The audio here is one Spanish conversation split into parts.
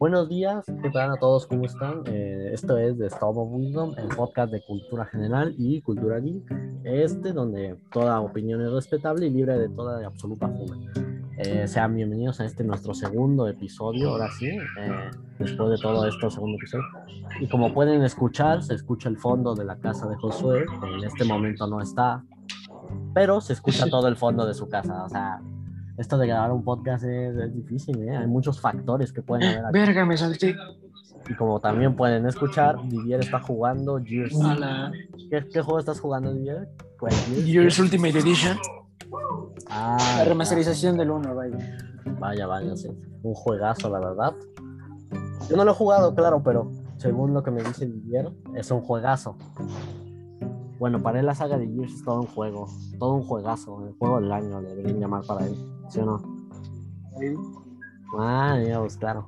Buenos días, ¿qué tal a todos? ¿Cómo están? Eh, esto es The Storm of Wisdom, el podcast de cultura general y cultura geek, este donde toda opinión es respetable y libre de toda absoluta fuma. Eh, sean bienvenidos a este nuestro segundo episodio, ahora sí, eh, después de todo esto, segundo episodio. Y como pueden escuchar, se escucha el fondo de la casa de Josué, que en este momento no está, pero se escucha todo el fondo de su casa, o sea, esto de grabar un podcast es, difícil, ¿eh? Hay muchos factores que pueden haber. Aquí. Verga, me salté. Y como también pueden escuchar, Didier está jugando Gears. Hola. ¿Qué, ¿Qué, juego estás jugando, Didier? Pues, Gears Ultimate Edition. Ah, la remasterización del 1, vaya. Vaya, vaya, sí. Un juegazo, la verdad. Yo no lo he jugado, claro, pero según lo que me dice Didier, es un juegazo. Bueno, para él la saga de Gears es todo un juego, todo un juegazo, el juego del año, le deberían llamar para él, ¿sí o no? Sí. Ah, digamos, claro.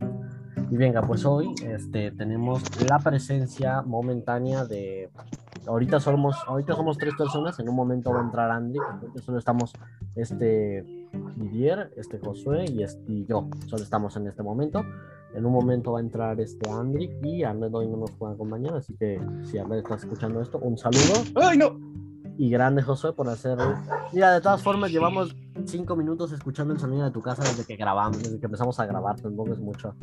Y venga, pues hoy este, tenemos la presencia momentánea de... Ahorita somos, ahorita somos tres personas, en un momento va a entrar Andy, porque solo estamos este Didier, este Josué y, este, y yo, solo estamos en este momento. En un momento va a entrar este Andrick y Ahmed hoy no nos puede acompañar, así que si Ahmed está escuchando esto, un saludo. ¡Ay, no! Y grande Josué por hacer. Mira, de todas formas, llevamos cinco minutos escuchando el sonido de tu casa desde que grabamos, desde que empezamos a grabar, tampoco es mucho.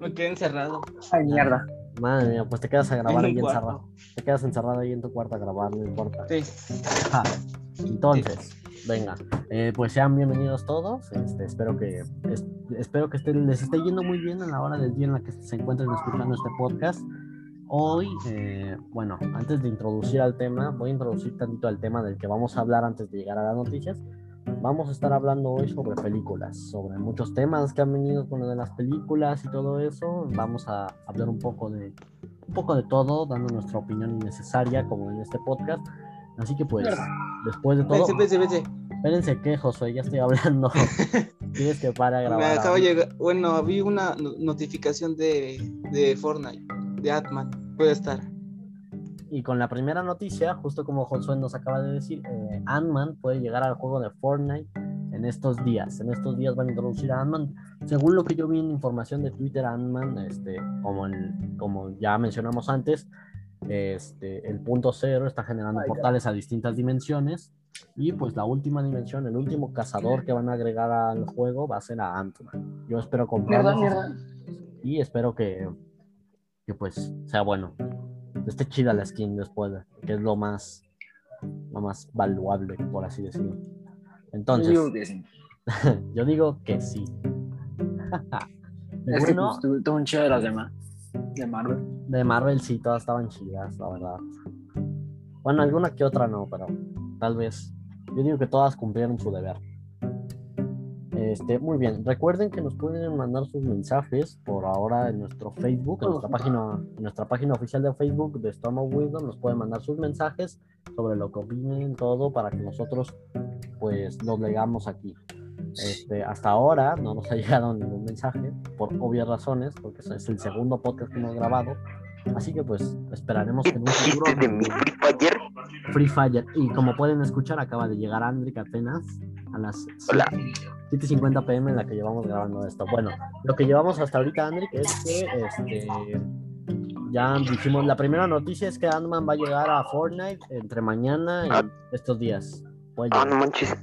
Me quedé encerrado. Ay, mierda. Madre mía, pues te quedas a grabar En ahí encerrado. Te quedas encerrado ahí en tu cuarto a grabar, no importa. Sí. Entonces, venga, eh, pues sean bienvenidos todos. Este, espero que es- espero que estén- les esté yendo muy bien a la hora del día en la que se encuentren escuchando este podcast. Hoy, eh, bueno, antes de introducir al tema, voy a introducir tantito al tema del que vamos a hablar antes de llegar a las noticias. Vamos a estar hablando hoy sobre películas, sobre muchos temas que han venido con lo de las películas y todo eso. Vamos a hablar un poco de un poco de todo, dando nuestra opinión innecesaria, como en este podcast. Así que pues, después de todo, vete, vete. espérense que Josué, ya estoy hablando. Tienes que parar a Me grabar. de ahora. llegar. Bueno, vi una no- notificación de, de Fortnite, de Atman. Puede estar. Y con la primera noticia, justo como Josué nos acaba de decir, eh, Ant-Man puede llegar al juego de Fortnite en estos días. En estos días van a introducir a Ant-Man. Según lo que yo vi en información de Twitter, Ant-Man, este, como, el- como ya mencionamos antes, este, el punto cero está generando Ay, portales a distintas dimensiones. Y pues la última dimensión, el último cazador que van a agregar al juego va a ser a Ant-Man. Yo espero comprarlo y espero que, que pues sea bueno. Esté chida la skin después, que es lo más, lo más valuable, por así decirlo. Entonces, Yo digo que sí. yo digo que sí. De Es que bueno, pues, un chido de las demás. De Marvel. de Marvel sí, todas estaban chidas, la verdad. Bueno, alguna que otra no, pero tal vez. Yo digo que todas cumplieron su deber. Este, muy bien, recuerden que nos pueden mandar sus mensajes por ahora en nuestro Facebook, en nuestra página, en nuestra página oficial de Facebook de of Wisdom, nos pueden mandar sus mensajes sobre lo que opinen, todo, para que nosotros pues los leamos aquí. Este, hasta ahora no nos ha llegado ningún mensaje, por obvias razones, porque es el segundo podcast que hemos grabado. Así que pues esperaremos que en un futuro... ¿Dijiste de mi Free Fire? Free Fire. Y como pueden escuchar, acaba de llegar Andrick apenas a las Hola. 7.50 pm en la que llevamos grabando esto. Bueno, lo que llevamos hasta ahorita, Andrick, es que este, ya dijimos, la primera noticia es que Ant-Man va a llegar a Fortnite entre mañana y Ah. estos días. Ah, no manches.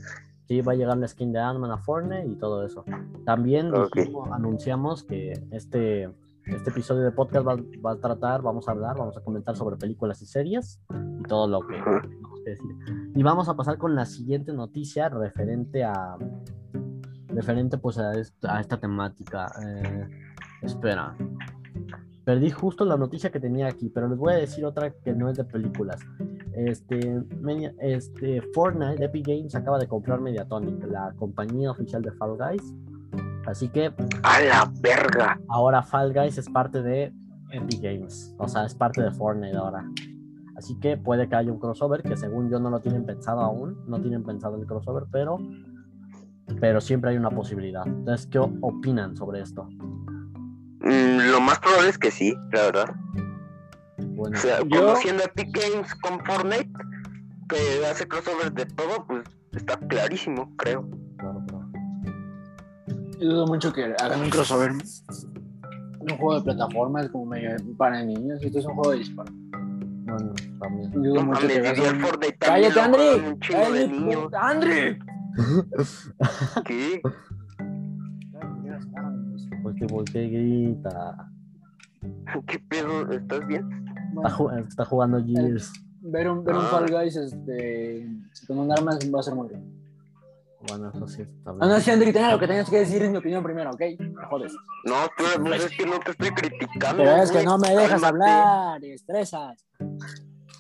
Sí, va a llegar la skin de Ant-Man a Fortnite y todo eso. También Ok. dijimos- anunciamos que este, este episodio de podcast va, va a tratar, vamos a hablar, vamos a comentar sobre películas y series y todo lo que tenemos que decir. Y vamos a pasar con la siguiente noticia referente a referente pues a esta, a esta temática. Eh, espera. Perdí justo la noticia que tenía aquí, pero les voy a decir otra que no es de películas. Este, este Fortnite, Epic Games acaba de comprar Mediatonic, la compañía oficial de Fall Guys. Así que A la verga. ahora Fall Guys es parte de Epic Games, o sea, es parte de Fortnite ahora. Así que puede que haya un crossover, que según yo no lo tienen pensado aún, no tienen pensado el crossover, pero, pero siempre hay una posibilidad. Entonces, ¿qué opinan sobre esto? Mm, lo más probable es que sí, la verdad. Bueno, O sea, Yo- conociendo Epic Games con Fortnite, que hace crossover de todo, pues está clarísimo, creo. claro, claro. Yo dudo mucho que hagan un crossover un juego de plataforma, es como medio para niños. Esto es un juego de disparo. Bueno, también. Dudo No mucho que también ¡Cállate, André! ¡Cállate. ¿Qué? ¿Por qué, por qué grita? ¿Qué pedo? ¿Estás bien? Está, ju- está jugando Gears. Ver un, ver un Ah. Fall Guys este, con un arma va a ser muy bien. Bueno, eso sí está No, bien. no, sí, André, tenga lo que tengas que decir es mi opinión primero, ¿ok? Me jodes. No, pero pues es que no te estoy criticando. Pero es que güey. no me dejas Cálmate. hablar, estresas.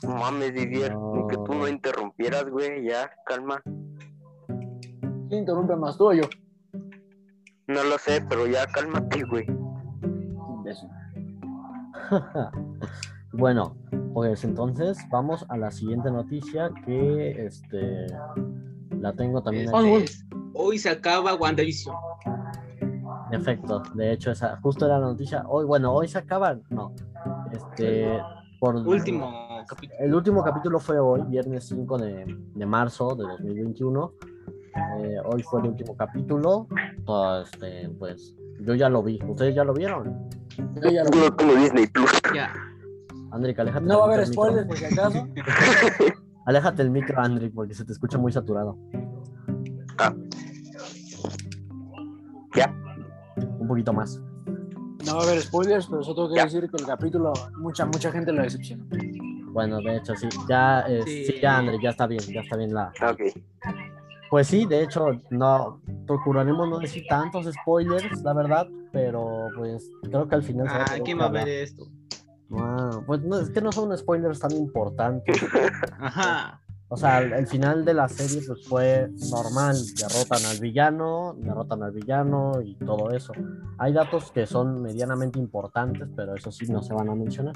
No Mames, Didier, No. que tú no interrumpieras, güey, ya, calma. ¿Quién interrumpe más tú o yo? No lo sé, pero ya cálmate, güey. Bueno, pues entonces vamos a la siguiente noticia que este la tengo también aquí. Hoy se acaba WandaVision. En efecto, de hecho esa justo era la noticia. Hoy, bueno, hoy se acaba, no. Este por Último capítulo. El último capítulo fue hoy, viernes 5 de, de marzo de 2021. Eh, hoy fue el último capítulo. Pues, este, pues yo ya lo vi. ¿Ustedes ya lo vieron? Yo ya lo vi. Disney Plus. Ya. Andrick, aléjate. No va a haber spoilers por si acaso. Aléjate el micro, Andrick, porque se te escucha muy saturado. Ah. Ya. Un poquito más. No va a haber spoilers, pero solo tengo que Ya. decir que el capítulo, mucha, mucha gente lo decepcionó. Bueno, de hecho, sí. Ya, eh, sí. Sí. ya, Andrick, ya está bien. Ya está bien la. Ok. Pues sí, de hecho, no. Procuraremos no decir tantos spoilers, la verdad. Pero, pues, creo que al final. se va a Ah, ¿quién va a ver esto? Ah, pues no, es que no son spoilers tan importantes. Ajá. O sea, el, el final de la serie pues fue normal, derrotan al villano, derrotan al villano y todo eso. Hay datos que son medianamente importantes, pero eso sí no se van a mencionar.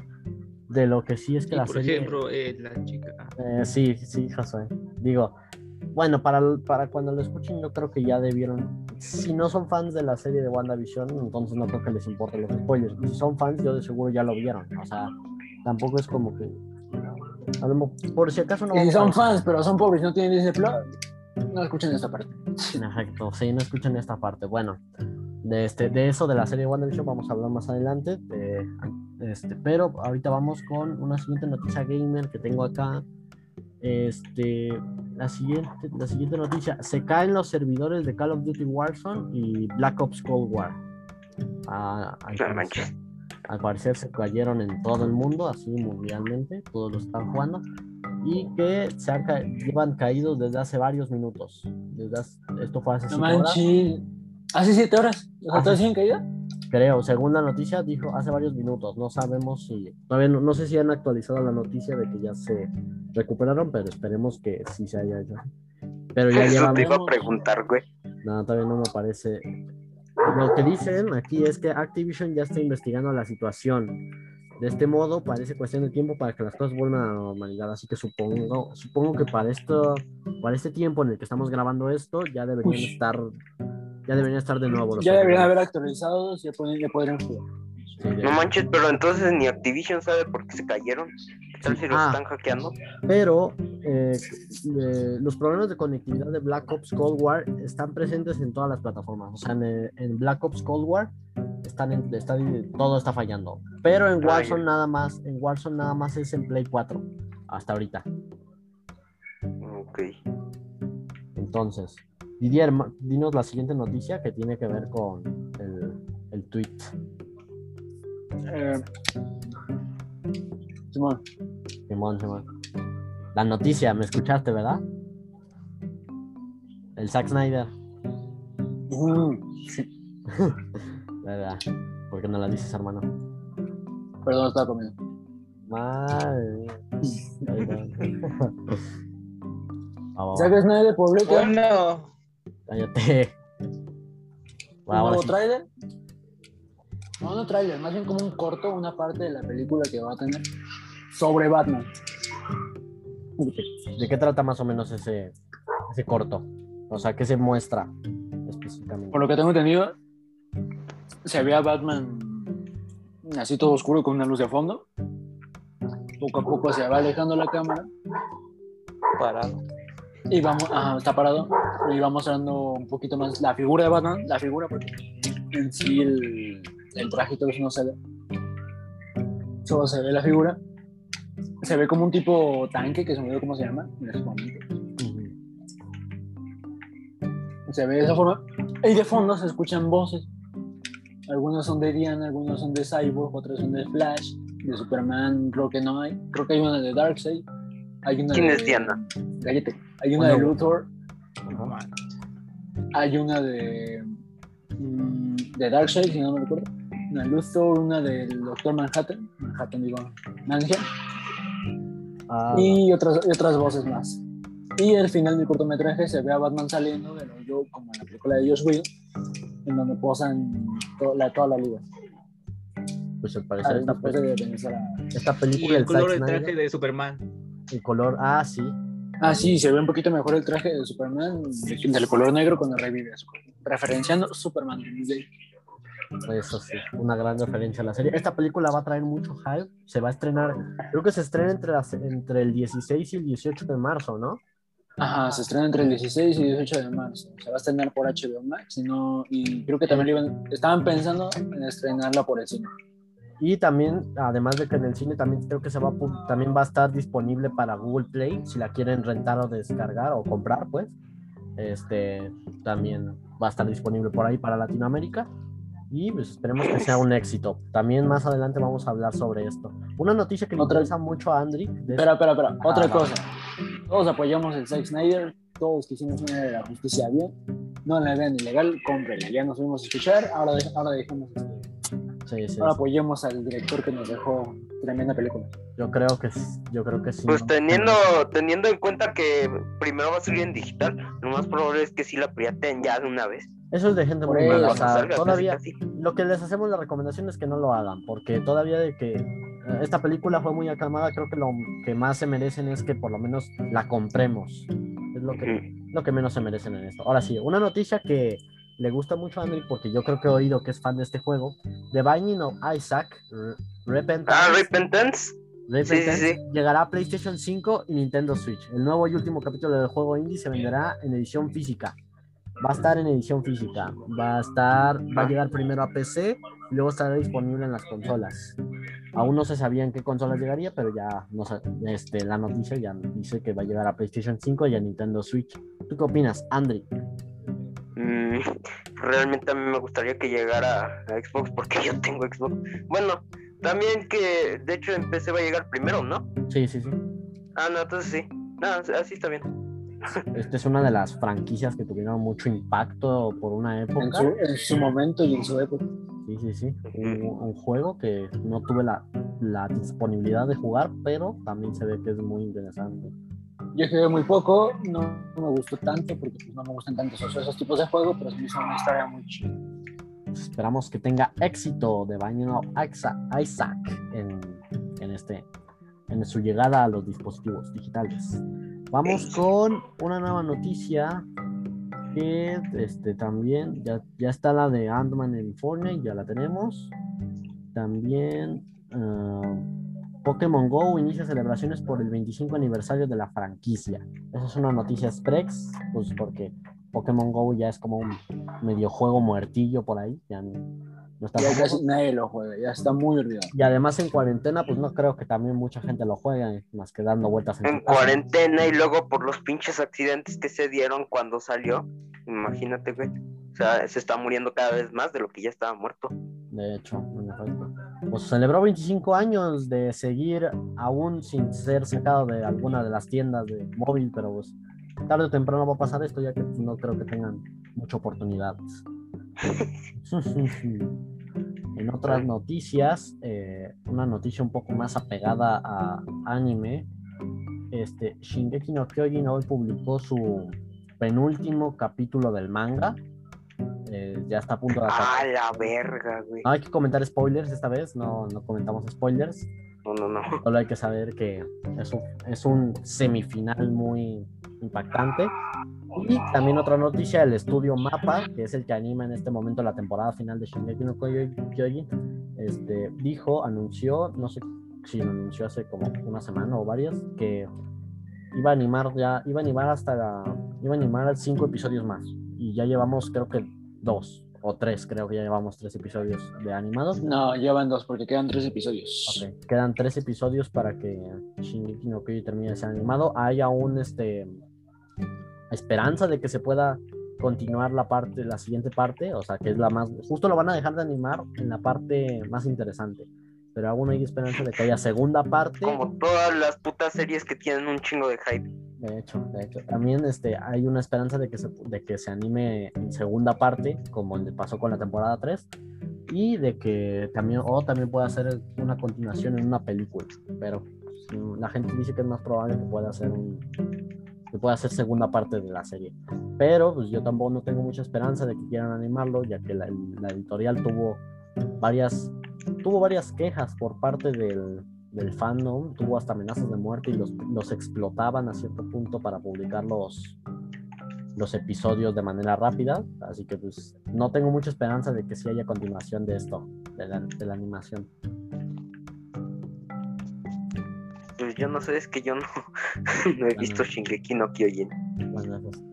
De lo que sí es que la por serie... ejemplo, eh, la chica. Eh, sí, sí, Josué. Digo, bueno, para, para cuando lo escuchen yo creo que ya debieron... Si no son fans de la serie de WandaVision, entonces no creo que les importen los spoilers. Si son fans, yo de seguro ya lo vieron. O sea, tampoco es como que... a lo Por si acaso no Y son fans, pero son pobres no tienen Disney Plus, no escuchen esta parte. Exacto, sí, no escuchan esta parte. Bueno, de, este, de eso de la serie WandaVision vamos a hablar más adelante. de- este, pero ahorita vamos con una siguiente noticia gamer que tengo acá. Este, la siguiente, la siguiente noticia: se caen los servidores de Call of Duty Warzone y Black Ops Cold War. Ah, al, No parecer, al parecer se cayeron en todo el mundo, así mundialmente, todos lo están jugando. Y que se han ca- llevan caídos desde hace varios minutos. Desde hace- esto fue hace No siete horas. ¿Hace siete horas? ¿Los Hace- siguen caídos? Creo, según la noticia, dijo hace varios minutos. No sabemos si. Todavía no, no sé si han actualizado la noticia de que ya se recuperaron, pero esperemos que sí se haya hecho. Pero ya Eso llevan. te iba a preguntar, güey. No, todavía no me parece. Lo que dicen aquí es que Activision ya está investigando la situación. De este modo, parece cuestión de tiempo para que las cosas vuelvan a la normalidad. Así que supongo, supongo que para esto, para este tiempo en el que estamos grabando esto, ya deberían Uy. estar, ya deberían estar de nuevo. los Ya deberían haber actualizado y ya podrían, ya podrían jugar. Sí, No manches, pero entonces ni Activision sabe por qué se cayeron. ¿Qué tal si los Ah. están hackeando? Pero eh, eh, los problemas de conectividad de Black Ops Cold War están presentes en todas las plataformas. O sea, en, eh, en Black Ops Cold War están en- está- todo está fallando. Pero en Warzone nada más, en Warzone nada más es en Play 4 hasta ahorita. Ok. Entonces, Didier, dinos la siguiente noticia que tiene que ver con el, el tweet. Eh, Simón, Simón, Simón. La noticia, ¿me escuchaste, verdad? El Zack Snyder. mm, sí, ¿Verdad? ¿Por qué no la dices, hermano? perdón, estaba comiendo. Madre mía. Zack Snyder publica Bueno, cállate. un nuevo sí. tráiler. No, no tráiler, más bien como un corto, una parte de la película que va a tener sobre Batman. ¿De qué trata más o menos ese, ese corto? O sea, ¿qué se muestra específicamente? Por lo que tengo entendido, se ve a Batman así todo oscuro con una luz de fondo. Poco a poco se va alejando la cámara parado. y vamos, ajá, está parado y va mostrando un poquito más la figura de Batman, la figura porque en sí el, el traje y todo eso no se ve. Solo se ve la figura. Se ve como un tipo tanque, que se me olvidó cómo se llama en ese momento. Se ve de esa forma. Y de fondo se escuchan voces. Algunos son de Diana, algunos son de Cyborg, otros son de Flash. De Superman creo que no hay. Creo que hay una de Darkseid. Hay una ¿Quién de... es Diana? Gallete. Hay una de Bueno. Luthor. Ajá. Hay una de. mm, de Darkseid, si no me recuerdo. Una de Luthor, una del Doctor Manhattan. Manhattan, digo. Manhattan. Ah, Y otras, y otras voces más. Y al final del cortometraje se ve a Batman saliendo del hoyo, como en la película de Josh Whedon, en donde posan to- la, toda la liga. pues al Ah, parecer esta, después de vencer a- esta Y película el del color del traje de Superman. el color, ah, sí, Ah, sí, se ve un poquito mejor el traje de Superman de- del color negro cuando revive Superman. Referenciando Superman. de- Eso sí, una gran referencia a la serie. Esta película va a traer mucho hype. Se va a estrenar, creo que se estrena entre, las- entre el 16 y el 18 de marzo, ¿no? Ajá, se estrena entre el 16 y 18 de marzo. Se va a estrenar por HBO Max y, no, y creo que también iban, estaban pensando en estrenarla por el cine. Y también, además de que en el cine también creo que se va a, también va a estar disponible para Google Play, si la quieren rentar o descargar o comprar, pues. Este también va a estar disponible por ahí para Latinoamérica. Y pues esperemos que sea un éxito. También más adelante vamos a hablar sobre esto. Una noticia que le Otra- interesa mucho a Andrick. de- Espera, espera, espera. Otra Ah, cosa. Todos apoyamos el Zack Snyder, todos quisimos una de la justicia bien. No la vean ilegal, cómprenla. Ya nos fuimos a escuchar, ahora, de- ahora dejemos este, Sí, sí, Ahora sí. apoyemos al director que nos dejó tremenda película. Yo creo que yo creo que sí. Pues ¿no? teniendo, teniendo en cuenta que primero va a salir en digital, lo más probable es que sí la pirateen ya de una vez. Eso es de gente muy mala. O sea, todavía casi, casi. lo que les hacemos la recomendación es que no lo hagan, porque todavía de que eh, esta película fue muy aclamada, creo que lo que más se merecen es que por lo menos la compremos. Es lo que, lo que menos se merecen en esto. Ahora sí, una noticia que le gusta mucho a Andriy, porque yo creo que he oído que es fan de este juego, The Binding of Isaac, Repentance, Ah, Repentance. Repentance, sí, sí. llegará a PlayStation 5 y Nintendo Switch. El nuevo y último capítulo del juego indie se venderá en edición física. Va a estar en edición física. Va a estar, va a llegar primero a PC y luego estará disponible en las consolas. Aún no se sabía en qué consolas llegaría, pero ya no este, la noticia ya dice que va a llegar a PlayStation 5 y a Nintendo Switch. ¿Tú qué opinas, Andri? Mm, realmente a mí me gustaría que llegara a Xbox porque yo tengo Xbox. Bueno, también que de hecho en PC va a llegar primero, ¿no? Sí, sí, sí. Ah, no, entonces sí. No, así está bien. Esta es una de las franquicias que tuvieron mucho impacto por una época. En su, en su momento y en su época. Sí, sí, sí. Un, un juego que no tuve la, la disponibilidad de jugar, pero también se ve que es muy interesante. Yo jugué muy poco, no me gustó tanto porque pues, no me gustan tanto esos, tipos de juegos, pero se me hizo una historia muy chida. Pues esperamos que tenga éxito de of Isaac en, en, este, en su llegada a los dispositivos digitales. Vamos con una nueva noticia que este, también ya, ya está la de Ant-Man en Fortnite, ya la tenemos. También ah, Pokémon Go inicia celebraciones por el 25 aniversario de la franquicia. Esa es una noticia express, pues porque Pokémon Go ya es como un medio juego muertillo por ahí, ya no, no está Ya casi nadie lo juega, ya está muy olvidado. Y además en cuarentena, pues no creo que también mucha gente lo juegue, más que dando vueltas en, En cuarentena y luego por los pinches accidentes que se dieron cuando salió. Imagínate, güey. O sea, se está muriendo cada vez más de lo que ya estaba muerto. De hecho, en efecto. Pues celebró 25 años de seguir aún sin ser sacado de alguna de las tiendas de móvil, pero pues tarde o temprano va a pasar esto, ya que pues, no creo que tengan mucha oportunidad. en otras noticias, eh, una noticia un poco más apegada a anime, este, Shingeki no Kyojin hoy publicó su penúltimo capítulo del manga. Eh, ya está a punto de acabar. Ah, la verga, güey. No hay que comentar spoilers esta vez, no, no comentamos spoilers. No, no, no. Solo hay que saber que es un, es un semifinal muy impactante. Y también otra noticia, el estudio Mapa, que es el que anima en este momento la temporada final de Shingeki no Kyo- Kyojin, este, dijo, anunció, no sé si lo anunció hace como una semana o varias, que iba a animar ya, iba a animar hasta, la- iba a animar cinco episodios más. Y ya llevamos creo que dos. o tres, creo que ya llevamos tres episodios de animados. No, llevan dos porque quedan tres episodios. Ok, Quedan tres episodios para que Shingeki no Kyojin termine de ser animado. Hay aún este esperanza de que se pueda continuar la parte, la siguiente parte, o sea, que es la más, justo lo van a dejar de animar en la parte más interesante, pero aún hay esperanza de que haya segunda parte. Como todas las putas series que tienen un chingo de hype. De hecho, de hecho, también este, hay una esperanza de que, se, de que se anime en segunda parte, como pasó con la temporada 3, y de que también, o también pueda hacer una continuación en una película, pero mm, la gente dice que es más probable que pueda hacer un, que pueda hacer segunda parte de la serie. Pero pues yo tampoco no tengo mucha esperanza de que quieran animarlo, ya que la, la editorial tuvo varias, tuvo varias quejas por parte del, del fandom, tuvo hasta amenazas de muerte y los, los explotaban a cierto punto para publicar los, los episodios de manera rápida. Así que pues no tengo mucha esperanza de que sí haya continuación de esto, de la, de la animación. Pues yo no sé, es que yo no, no he visto Shingeki no Kyojin. Bueno, eso es-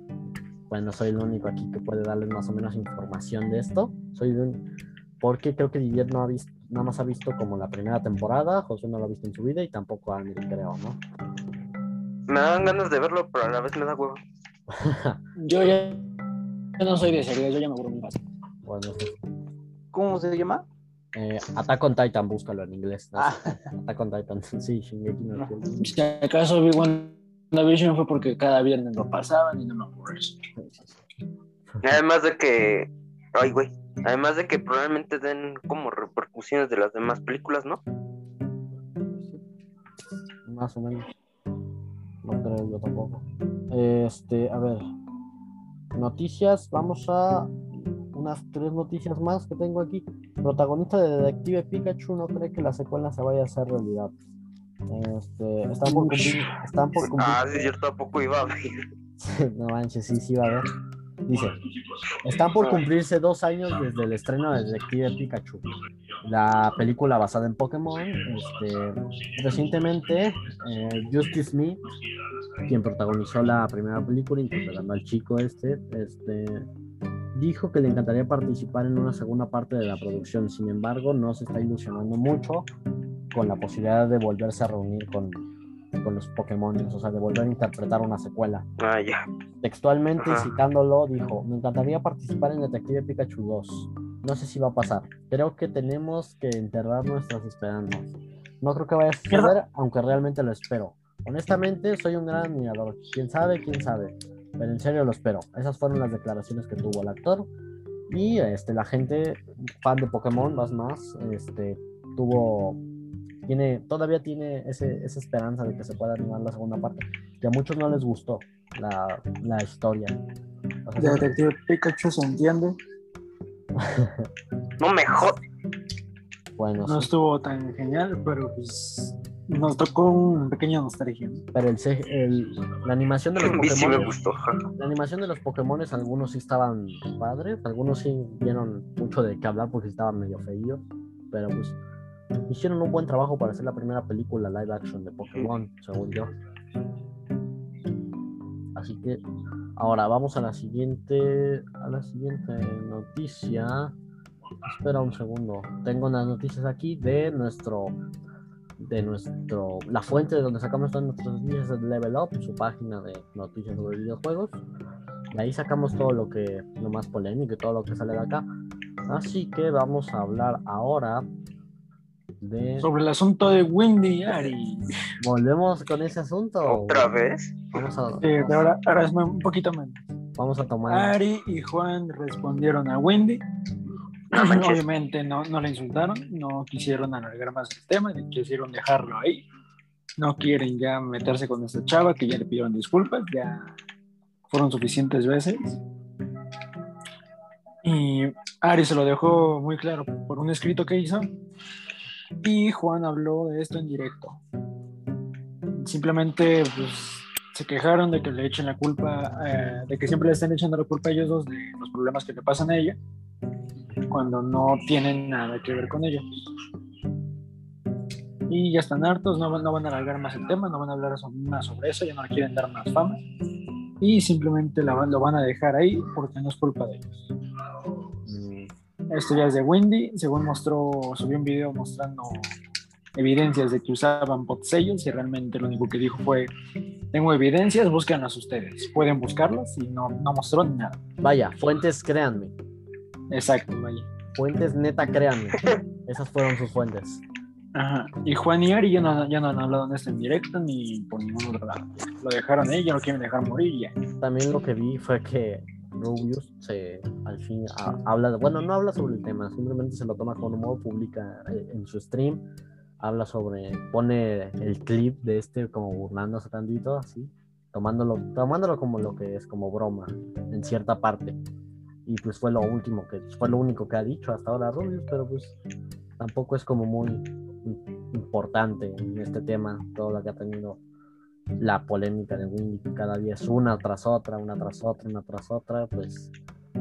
bueno, soy el único aquí que puede darles más o menos información de esto. Soy de un- porque creo que Didier no ha visto, nada más ha visto como la primera temporada, José no lo ha visto en su vida y tampoco Amir, creo, ¿no? Me dan ganas de verlo, pero a la vez me da huevo. Yo ya yo no soy de series, yo ya me aburro muy fácil. bueno, ¿Cómo se llama? eh, Attack on Titan, búscalo en inglés. ¿no? Ah, Attack on Titan, sí, Shingeki no. Si acaso vi WandaVision fue porque cada viernes lo pasaban y no me aburro eso. Además de que. Ay, güey. Además de que probablemente den como repercusiones de las demás películas, ¿no? Más o menos. No creo yo tampoco. Este, a ver. Noticias, vamos a unas tres noticias más que tengo aquí. Protagonista de Detective Pikachu no cree que la secuela se vaya a hacer realidad. Este, están por cumplir, están por cumplir. Ah, sí, yo tampoco iba a ver. no manches, sí, sí va a ver. Dice, están por cumplirse dos años desde el estreno de Detective Pikachu, la película basada en Pokémon. Este, recientemente, eh, Justice Me, quien protagonizó la primera película, interpretando al chico este, este, dijo que le encantaría participar en una segunda parte de la producción. Sin embargo, no se está ilusionando mucho con la posibilidad de volverse a reunir con, con los Pokémon, o sea, de volver a interpretar una secuela. Ah, ya. Textualmente Ajá. citándolo, dijo, me encantaría participar en Detective Pikachu 2. No sé si va a pasar. Creo que tenemos que enterrar nuestras esperanzas. No creo que vaya a suceder, aunque realmente lo espero. Honestamente, soy un gran admirador. ¿Quién sabe? ¿Quién sabe? Pero en serio lo espero. Esas fueron las declaraciones que tuvo el actor. Y este, la gente, fan de Pokémon, más más, este, tuvo... Tiene, todavía tiene ese, esa esperanza de que se pueda animar la segunda parte que a muchos no les gustó la, la historia. O sea, Detective Pikachu se entiende. No me jod... bueno, No sí, estuvo tan genial, pero pues nos tocó una pequeña nostalgia. ¿no? pero el, el- la animación de los mí sí me Pokémon, gustó. la animación de los Pokémon, algunos sí estaban padres, algunos sí dieron mucho de qué hablar porque estaban medio feillos, pero pues hicieron un buen trabajo para hacer la primera película live action de Pokémon, según yo. Así que ahora vamos a la siguiente a la siguiente noticia. Espera un segundo. Tengo unas noticias aquí de nuestro de nuestro la fuente de donde sacamos todas nuestras noticias es Level Up, su página de noticias sobre videojuegos. De ahí sacamos todo lo que lo más polémico y todo lo que sale de acá. Así que vamos a hablar ahora de Sobre el asunto de Wendy y Ari. volvemos con ese asunto. ¿Otra vez? Vamos a, de ahora, ahora es un poquito menos. vamos a tomar Ari y Juan respondieron a Wendy. No. Obviamente no, no le insultaron, no quisieron alargar más el tema, ni quisieron dejarlo ahí. No quieren ya meterse con esta chava que ya le pidieron disculpas, ya fueron suficientes veces. Y Ari se lo dejó muy claro por un escrito que hizo. Y Juan habló de esto en directo. Simplemente pues, se quejaron de que le echen la culpa, eh, de que siempre le estén echando la culpa a ellos dos de los problemas que le pasan a ella, cuando no tienen nada que ver con ellos. Y ya están hartos, no, no van a alargar más el tema, no van a hablar más sobre eso, ya no quieren dar más fama. Y simplemente la lo van a dejar ahí porque no es culpa de ellos. Esto ya es de Wendy. Según mostró, subió un video mostrando evidencias de que usaban sellos y realmente lo único que dijo fue, tengo evidencias, búscanlas ustedes. Pueden buscarlas y no, no mostró nada. Vaya, fuentes, créanme. Exacto, vaya. Fuentes, neta, créanme. Esas fueron sus fuentes. Ajá. Y Juan y Ari ya no, ya no han hablado en esto en directo ni por ningún otro lado. Lo dejaron ahí, ya lo quieren dejar morir ya. También lo que vi fue que Rubius se al fin ha- habla, de- bueno, no habla sobre el tema, simplemente se lo toma con humor, publica eh, en su stream, habla sobre, pone el clip de este como burlándose tantito, así, tomándolo, tomándolo como lo que es, como broma, en cierta parte. Y pues fue lo último que, fue lo único que ha dicho hasta ahora Rubius, pero pues tampoco es como muy im- importante en este tema, todo lo que ha tenido la polémica de Windy, que cada día es una tras otra, una tras otra, una tras otra, pues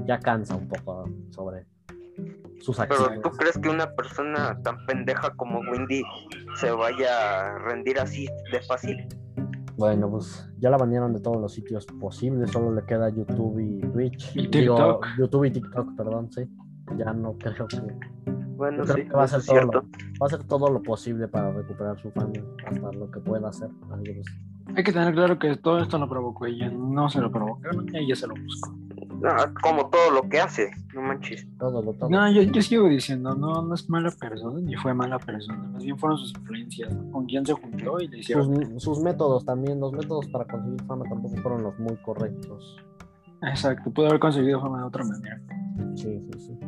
ya cansa un poco sobre sus Pero acciones. ¿tú crees que una persona tan pendeja como Windy se vaya a rendir así de fácil? Bueno, pues ya la banearon de todos los sitios posibles, solo le queda YouTube y Twitch. Y Digo, TikTok. YouTube y TikTok, perdón, sí. Ya no creo que... Bueno, creo sí, que va a ser todo cierto. Va a hacer todo lo posible para recuperar su fama, hasta lo que pueda hacer. Pues, Hay que tener claro que todo esto lo provocó ella, no se lo provocaron, ella se lo buscó. No, como todo lo que hace, no manches. todo lo todo. No, yo, yo sigo diciendo, no, no es mala persona, ni fue mala persona, más bien fueron sus influencias, ¿no? con quién se juntó y le hicieron. Sus, sus métodos también, los métodos para conseguir fama tampoco fueron los muy correctos. Exacto, pudo haber conseguido fama de otra manera. Sí, sí, sí.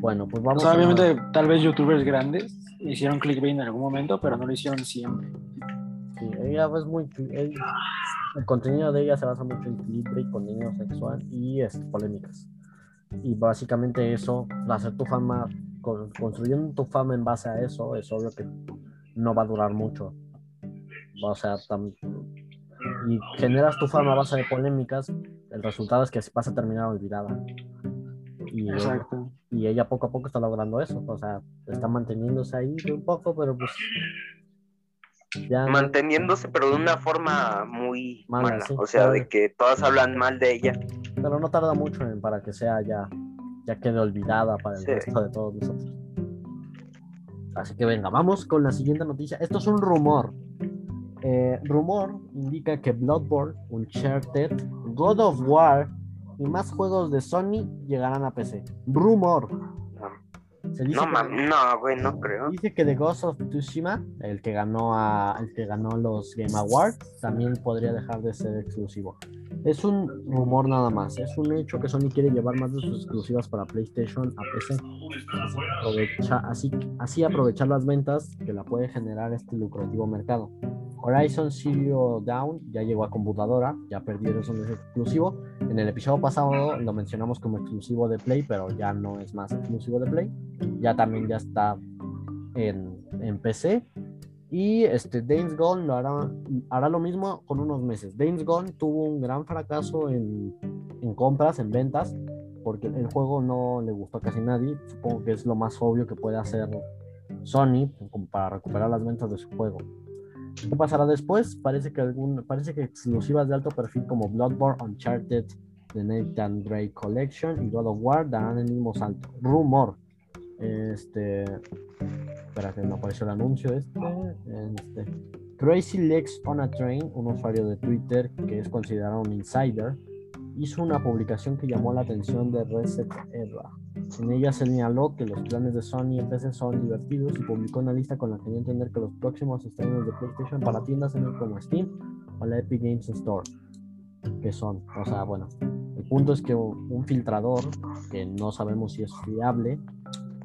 Bueno, pues O vamos sea, a- obviamente, tal vez youtubers grandes hicieron clickbait en algún momento, pero no lo hicieron siempre. Ella es muy. ella- el contenido de ella se basa mucho en clickbait, contenido sexual y este, polémicas. Y básicamente eso, hacer tu fama, con- construyendo tu fama en base a eso, es obvio que no va a durar mucho. O sea, tam- y generas tu fama a base de polémicas, el resultado es que vas a terminar olvidada. Y, Exacto. y ella poco a poco está logrando eso, o sea, está manteniéndose ahí un poco, pero pues ya Manteniéndose, pero de una forma muy Mala, mala. sí, O sea, claro. de que todas hablan mal de ella. pero no tarda mucho en- para que sea ya, ya quede olvidada para el Sí. resto de todos nosotros. Así que venga, vamos con la siguiente noticia. Esto es un rumor. Eh, rumor indica que Bloodborne, Uncharted, God of War y más juegos de Sony llegarán a PC. Rumor. Se dice no, que- no, güey, no creo. Dice que The Ghost of Tsushima, el que ganó a, el que ganó los Game Awards, también podría dejar de ser exclusivo. Es un rumor nada más, es un hecho que Sony quiere llevar más de sus exclusivas para PlayStation a PC. Aprovecha- así, así aprovechar las ventas que la puede generar este lucrativo mercado. Horizon Zero Dawn ya llegó a computadora, ya perdió eso exclusivo. En el episodio pasado lo mencionamos como exclusivo de Play, pero ya no es más exclusivo de Play. Ya también ya está en PC. Y este Days Gone lo hará, hará lo mismo con unos meses. Days Gone tuvo un gran fracaso en, en compras, en ventas, porque el juego no le gustó a casi nadie. Supongo que es lo más obvio que puede hacer Sony para recuperar las ventas de su juego. ¿Qué pasará después? Parece que, algún, parece que exclusivas de alto perfil como Bloodborne, Uncharted, The Nathan Drake Collection y God of War darán el mismo salto. Rumor. Este. Espera que no apareció el anuncio este. este. Crazy Legs on a Train, un usuario de Twitter que es considerado un insider, hizo una publicación que llamó la atención de Reset Era. En ella señaló que los planes de Sony PC son divertidos y publicó una lista con la que dio entender que los próximos estrenos de PlayStation para tiendas en como Steam o la Epic Games Store, que son, o sea, bueno, el punto es que un filtrador, que no sabemos si es fiable,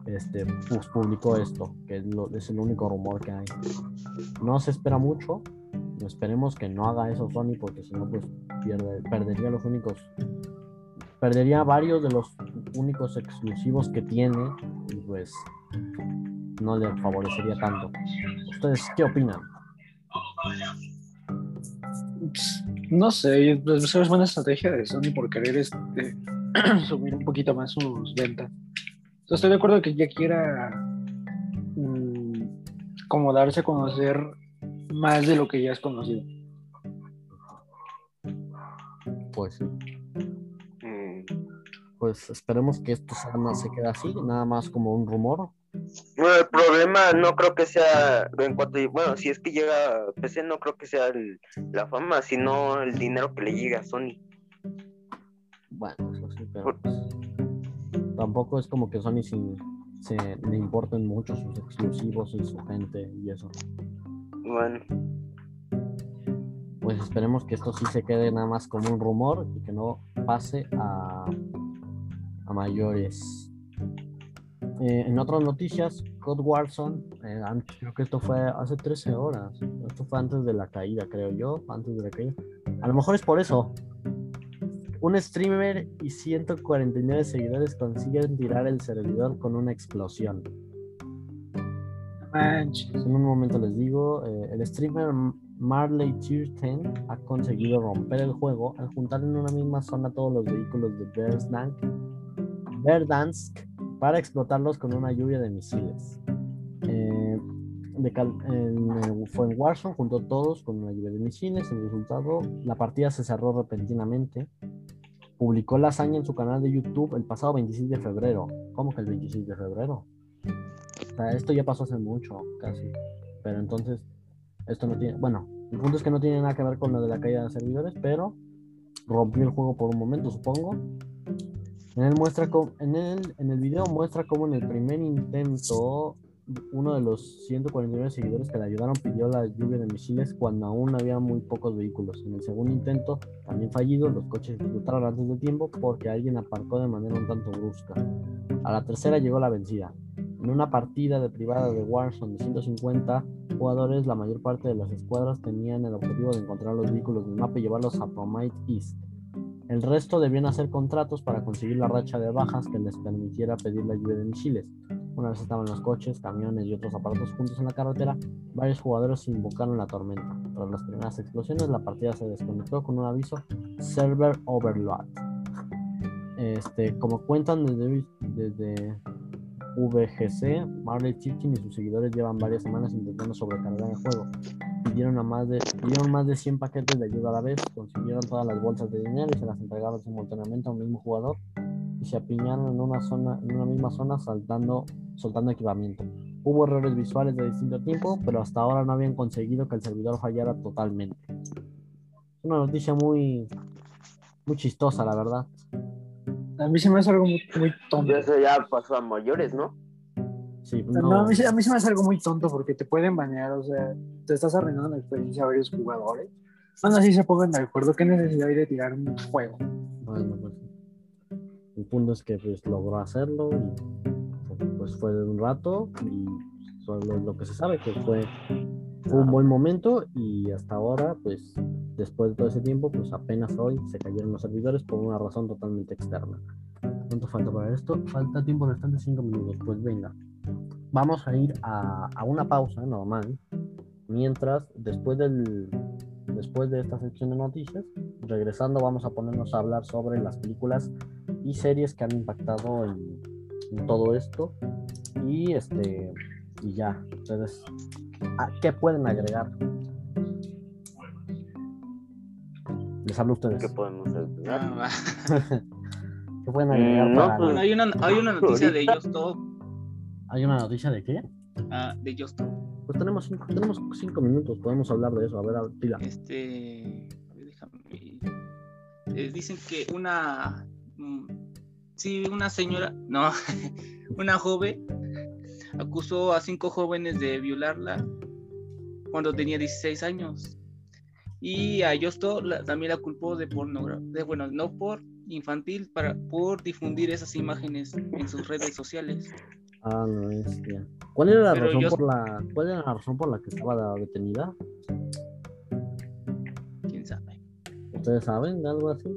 este, pues publicó esto, que es, lo- es el único rumor que hay. No se espera mucho, esperemos que no haga eso Sony, porque si no, pues pierde- perdería los únicos, perdería varios de los únicos exclusivos que tiene y pues no le favorecería tanto. ¿Ustedes qué opinan? Pues, No sé, pues, es buena estrategia de Sony por querer este, subir un poquito más sus ventas. Entonces, estoy de acuerdo que ya quiera mm, como darse a conocer más de lo que ya es conocido. Pues sí. Mm, pues esperemos que esto sea- no se quede así, nada más como un rumor. Bueno, el problema no creo que sea, en cuanto, bueno, si es que llega a PC, no creo que sea el- la fama, sino el dinero que le llega a Sony. Bueno, eso sí, pero pues, tampoco es como que Sony sin- se le importen mucho sus exclusivos y su gente y eso. Bueno, Pues esperemos que esto sí se quede nada más como un rumor y que no pase a, a mayores. Eh, en otras noticias, Code Warzone, eh, an- creo que esto fue hace 13 horas. Esto fue antes de la caída, creo yo. Antes de la caída. A lo mejor es por eso. Un streamer y 149 seguidores consiguen tirar el servidor con una explosión. En un momento les digo, eh, el streamer Marley Tier 10 ha conseguido romper el juego al juntar en una misma zona todos los vehículos de Verdansk, Verdansk para explotarlos con una lluvia de misiles. Eh, de en, eh, fue en Warzone, juntó todos con una lluvia de misiles. El resultado, la partida se cerró repentinamente. Publicó la hazaña en su canal de YouTube el pasado 26 de febrero. ¿Cómo que el 26 de febrero? Esto ya pasó hace mucho, casi. Pero entonces, esto no tiene. Bueno, el punto es que no tiene nada que ver con lo de la caída de servidores, pero rompió el juego por un momento, supongo. En él muestra cómo- en el, en el video muestra cómo en el primer intento uno de los 149 seguidores que le ayudaron pidió la lluvia de misiles cuando aún había muy pocos vehículos. En el segundo intento, también fallido, los coches explotaron antes de tiempo porque alguien aparcó de manera un tanto brusca. A la tercera llegó la vencida. En una partida de privada de Warzone de 150 jugadores, la mayor parte de las escuadras tenían el objetivo de encontrar los vehículos del mapa y llevarlos a Promite East. El resto debían hacer contratos para conseguir la racha de bajas que les permitiera pedir la lluvia de misiles. Una vez estaban los coches, camiones y otros aparatos juntos en la carretera, varios jugadores invocaron la tormenta. Tras las primeras explosiones, la partida se desconectó con un aviso Server Overload. Este, como cuentan desde, desde VGC, Marley Chicken y sus seguidores llevan varias semanas intentando sobrecargar el juego. Pidieron, a más de, pidieron más de 100 paquetes de ayuda a la vez, consiguieron todas las bolsas de dinero y se las entregaron simultáneamente a un mismo jugador y se apiñaron en una zona, en una misma zona saltando, soltando equipamiento. Hubo errores visuales de distinto tipo, pero hasta ahora no habían conseguido que el servidor fallara totalmente. Es una noticia muy, muy chistosa, la verdad. A mí se me hace algo muy, muy tonto. eso ya pasó a mayores, ¿no? Sí, No, no, a, mí, se- a mí se me hace algo muy tonto porque te pueden banear, o sea, te estás arruinando la experiencia a varios jugadores. Bueno, así se pongan de acuerdo, ¿qué necesidad hay de tirar un juego? Bueno, pues, el punto es que pues, logró hacerlo y pues fue de un rato y solo lo que se sabe que fue, fue un buen momento y hasta ahora pues después de todo ese tiempo pues apenas hoy se cayeron los servidores por una razón totalmente externa. ¿Cuánto falta para esto? Falta tiempo restante 5 minutos. Pues venga, vamos a ir a, a una pausa normal mientras después del después de esta sección de noticias regresando vamos a ponernos a hablar sobre las películas y series que han impactado en, en todo esto y este y ya ustedes ¿a ¿qué pueden agregar? les hablo a ustedes ¿Qué podemos hacer? Va. ¿qué pueden agregar no, para- pues- Bueno, hay una, hay una noticia de Ahorita. Justo, ¿hay una noticia de qué? ah, de Justo. pues tenemos cinco, tenemos cinco minutos podemos hablar de eso a ver a Este, déjame. eh, dicen que una, mm, sí, una señora, no, una joven acusó a cinco jóvenes de violarla cuando tenía 16 años. Y a Justo la- también la culpó de pornografía, bueno, no por infantil, para, por difundir esas imágenes en sus redes sociales. Ah no bestia. ¿cuál era la Pero razón yo- por la cuál era la razón por la que estaba detenida? ¿Quién sabe? ¿ustedes saben de algo así?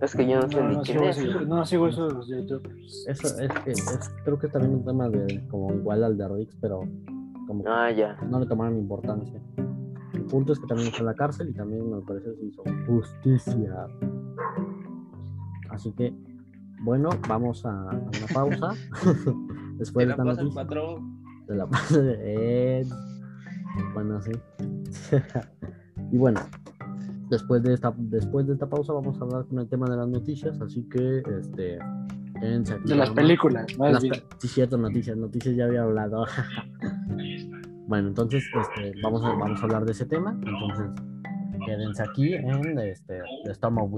Es que yo no sé No, ni no quién sigo, es. eso- no sigo eso de los youtubers. Eso es que es, creo que es también un tema de como igual al de Rix, pero como Ah, ya. no le tomaron importancia. El punto es que también está en la cárcel y también al parecer se hizo justicia. Así que, bueno, vamos a, a una pausa. Después de Te la esta pasa el patrón. de la pasa de Ed. Bueno, sí. y bueno, después de esta, después de esta pausa vamos a hablar con el tema de las noticias, así que este quédense aquí De las películas, más Las bien. pe- sí, cierto, noticias, noticias ya había hablado. bueno, entonces este, vamos, a, vamos a hablar de ese tema. Entonces, quédense aquí en este, The Storm of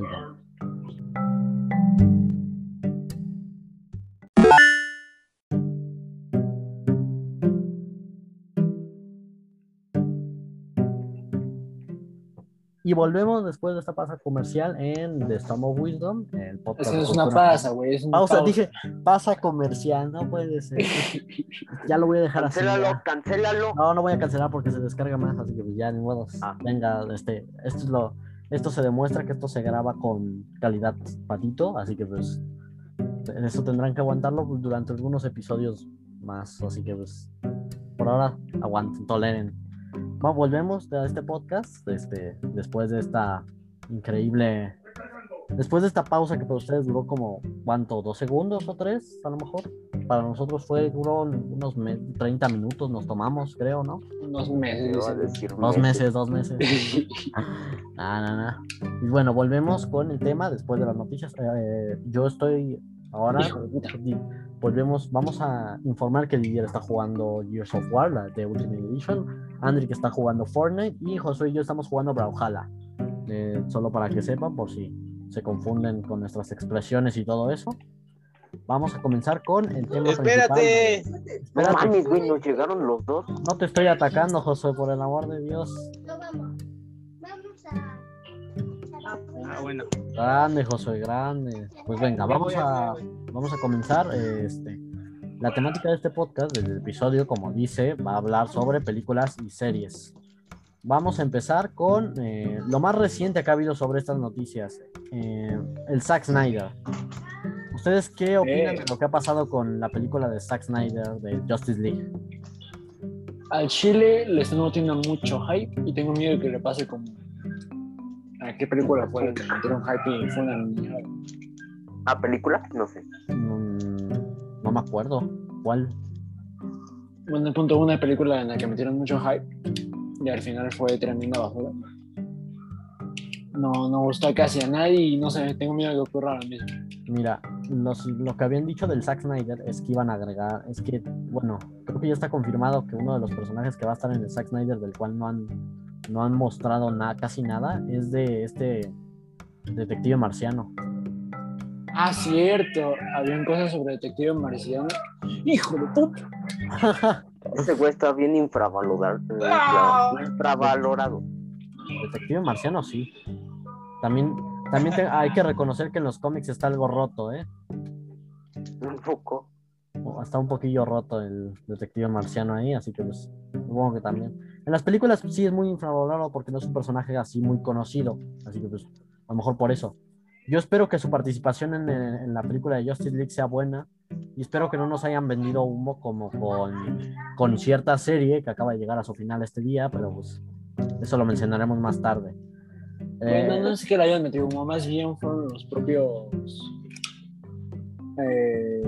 Y volvemos después de esta pausa comercial en The Storm of Wisdom, el podcast. Esa de es una pasa, güey. Es una Pausa, pausa. dije, pasa comercial, no puede ser. ya lo voy a dejar así. Cancélalo, cancélalo. No, no voy a cancelar porque se descarga más, así que pues ya ni modo. Ah. Venga, este, esto es lo, esto se demuestra que esto se graba con calidad patito, así que pues eso tendrán que aguantarlo durante algunos episodios más, así que pues por ahora aguanten, toleren. Bueno, volvemos a este podcast, este, después de esta increíble, después de esta pausa que para ustedes duró como, ¿cuánto? ¿Dos segundos o tres? A lo mejor. Para nosotros fue, duró unos me- 30 minutos, nos tomamos, creo, ¿no? Unos meses. Iba a dicen. decir Dos meses, dos meses. Nah, nah, nah. Y bueno, volvemos con el tema después de las noticias. Eh, yo estoy ahora. Volvemos, vamos a informar que Didier está jugando Gears of War, la de Ultimate Edition. Andri que está jugando Fortnite. Y Josué y yo estamos jugando Brawlhalla. Eh, solo para que sepan, por si se confunden con nuestras expresiones y todo eso. Vamos a comenzar con el tema Espérate. principal. No Espérate. mames, güey, nos llegaron los dos. No te estoy atacando, Josué, por el amor de Dios. No vamos. Vamos a. Ah, bueno. Grande, Josué, grande. Pues venga, vamos a, vamos a comenzar. Este, la temática de este podcast, del episodio, como dice, va a hablar sobre películas y series. Vamos a empezar con eh, lo más reciente que ha habido sobre estas noticias. eh, el Zack Snyder. ¿Ustedes qué opinan de lo que ha pasado con la película de Zack Snyder de Justice League? Al Chile le están metiendo mucho hype y tengo miedo de que le pase como. ¿A qué película fue la que metieron hype y fue una mierda? ¿A película? No sé. No me acuerdo. ¿Cuál? Bueno, el punto una película en la que metieron mucho hype y al final fue tremenda basura. No, no gustó casi a nadie y no sé, tengo miedo de que ocurra lo mismo. Mira, los- lo que habían dicho del Zack Snyder es que iban a agregar, es que, bueno, creo que ya está confirmado que uno de los personajes que va a estar en el Zack Snyder, del cual no han, no han mostrado nada, casi nada, es de este detective marciano. Ah, cierto, habían cosas sobre Detective Marciano. ¡Hijo de puta! Ese güey está bien infravalorado. Ah. Infravalorado. detective marciano, sí. También, también te- hay que reconocer que en los cómics está algo roto, ¿eh? Un poco. O Está un poquillo roto el detective marciano ahí, así que pues supongo que también. En las películas sí es muy infravalorado porque no es un personaje así muy conocido, así que pues a lo mejor por eso. Yo espero que su participación en, en la película de Justice League sea buena y espero que no nos hayan vendido humo como con, con cierta serie que acaba de llegar a su final este día, pero pues eso lo mencionaremos más tarde. Eh, Bueno, no es que la hayan metido como más bien fueron los propios. eh,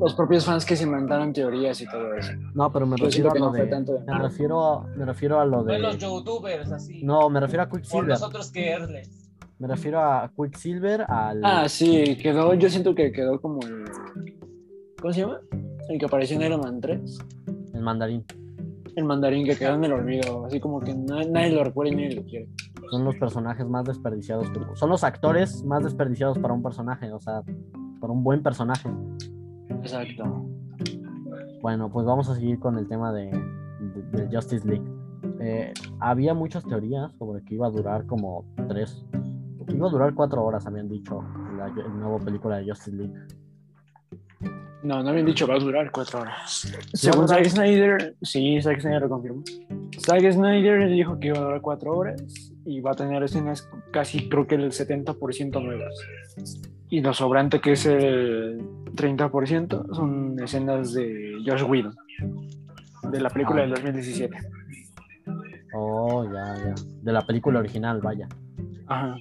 los propios fans que se inventaron teorías y todo eso. no, pero me Yo refiero a que lo no de, tanto de me refiero, me refiero a lo Fue los de, youtubers así. no, me refiero a por Quicksilver. nosotros quererles. Me refiero a Quicksilver, al. Ah, sí, quedó, yo siento que quedó como el. ¿Cómo se llama? El que apareció en Iron Man 3. el mandarín. El mandarín que quedó en el olvido, así como que na- nadie lo recuerda y nadie lo quiere. Son los personajes más desperdiciados. Son los actores más desperdiciados para un personaje, o sea, para un buen personaje. Exacto. Bueno, pues vamos a seguir con el tema de, de- de Justice League. Eh, había muchas teorías sobre que iba a durar como tres. Iba a durar cuatro horas, habían dicho, la, la nueva película de Justice League. No, no habían dicho va a durar cuatro horas. ¿Va a Según? Zack Snyder, sí, Zack Snyder lo confirmó. Zack Snyder dijo que iba a durar cuatro horas y va a tener escenas casi creo que el 70% nuevas. Y lo sobrante que es el 30% son escenas de Josh Whedon, de la película Ah. del 2017. Oh, ya, ya. De la película original, vaya. Ajá.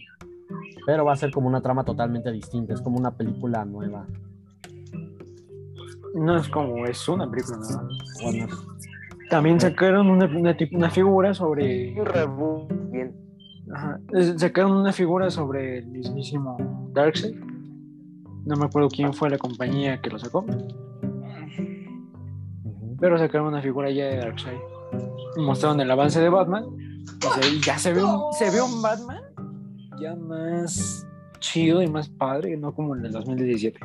Pero va a ser como una trama totalmente distinta, es como una película nueva. No es como es una película nueva. Bueno, También sacaron una, una, una figura sobre bien Ajá. Sacaron una figura sobre el mismísimo Darkseid. No me acuerdo quién fue la compañía que lo sacó, pero sacaron una figura ya de Darkseid. Mostraron el avance de Batman y ya se ve, un, se ve un Batman ya más chido y más padre, no como el del 2017.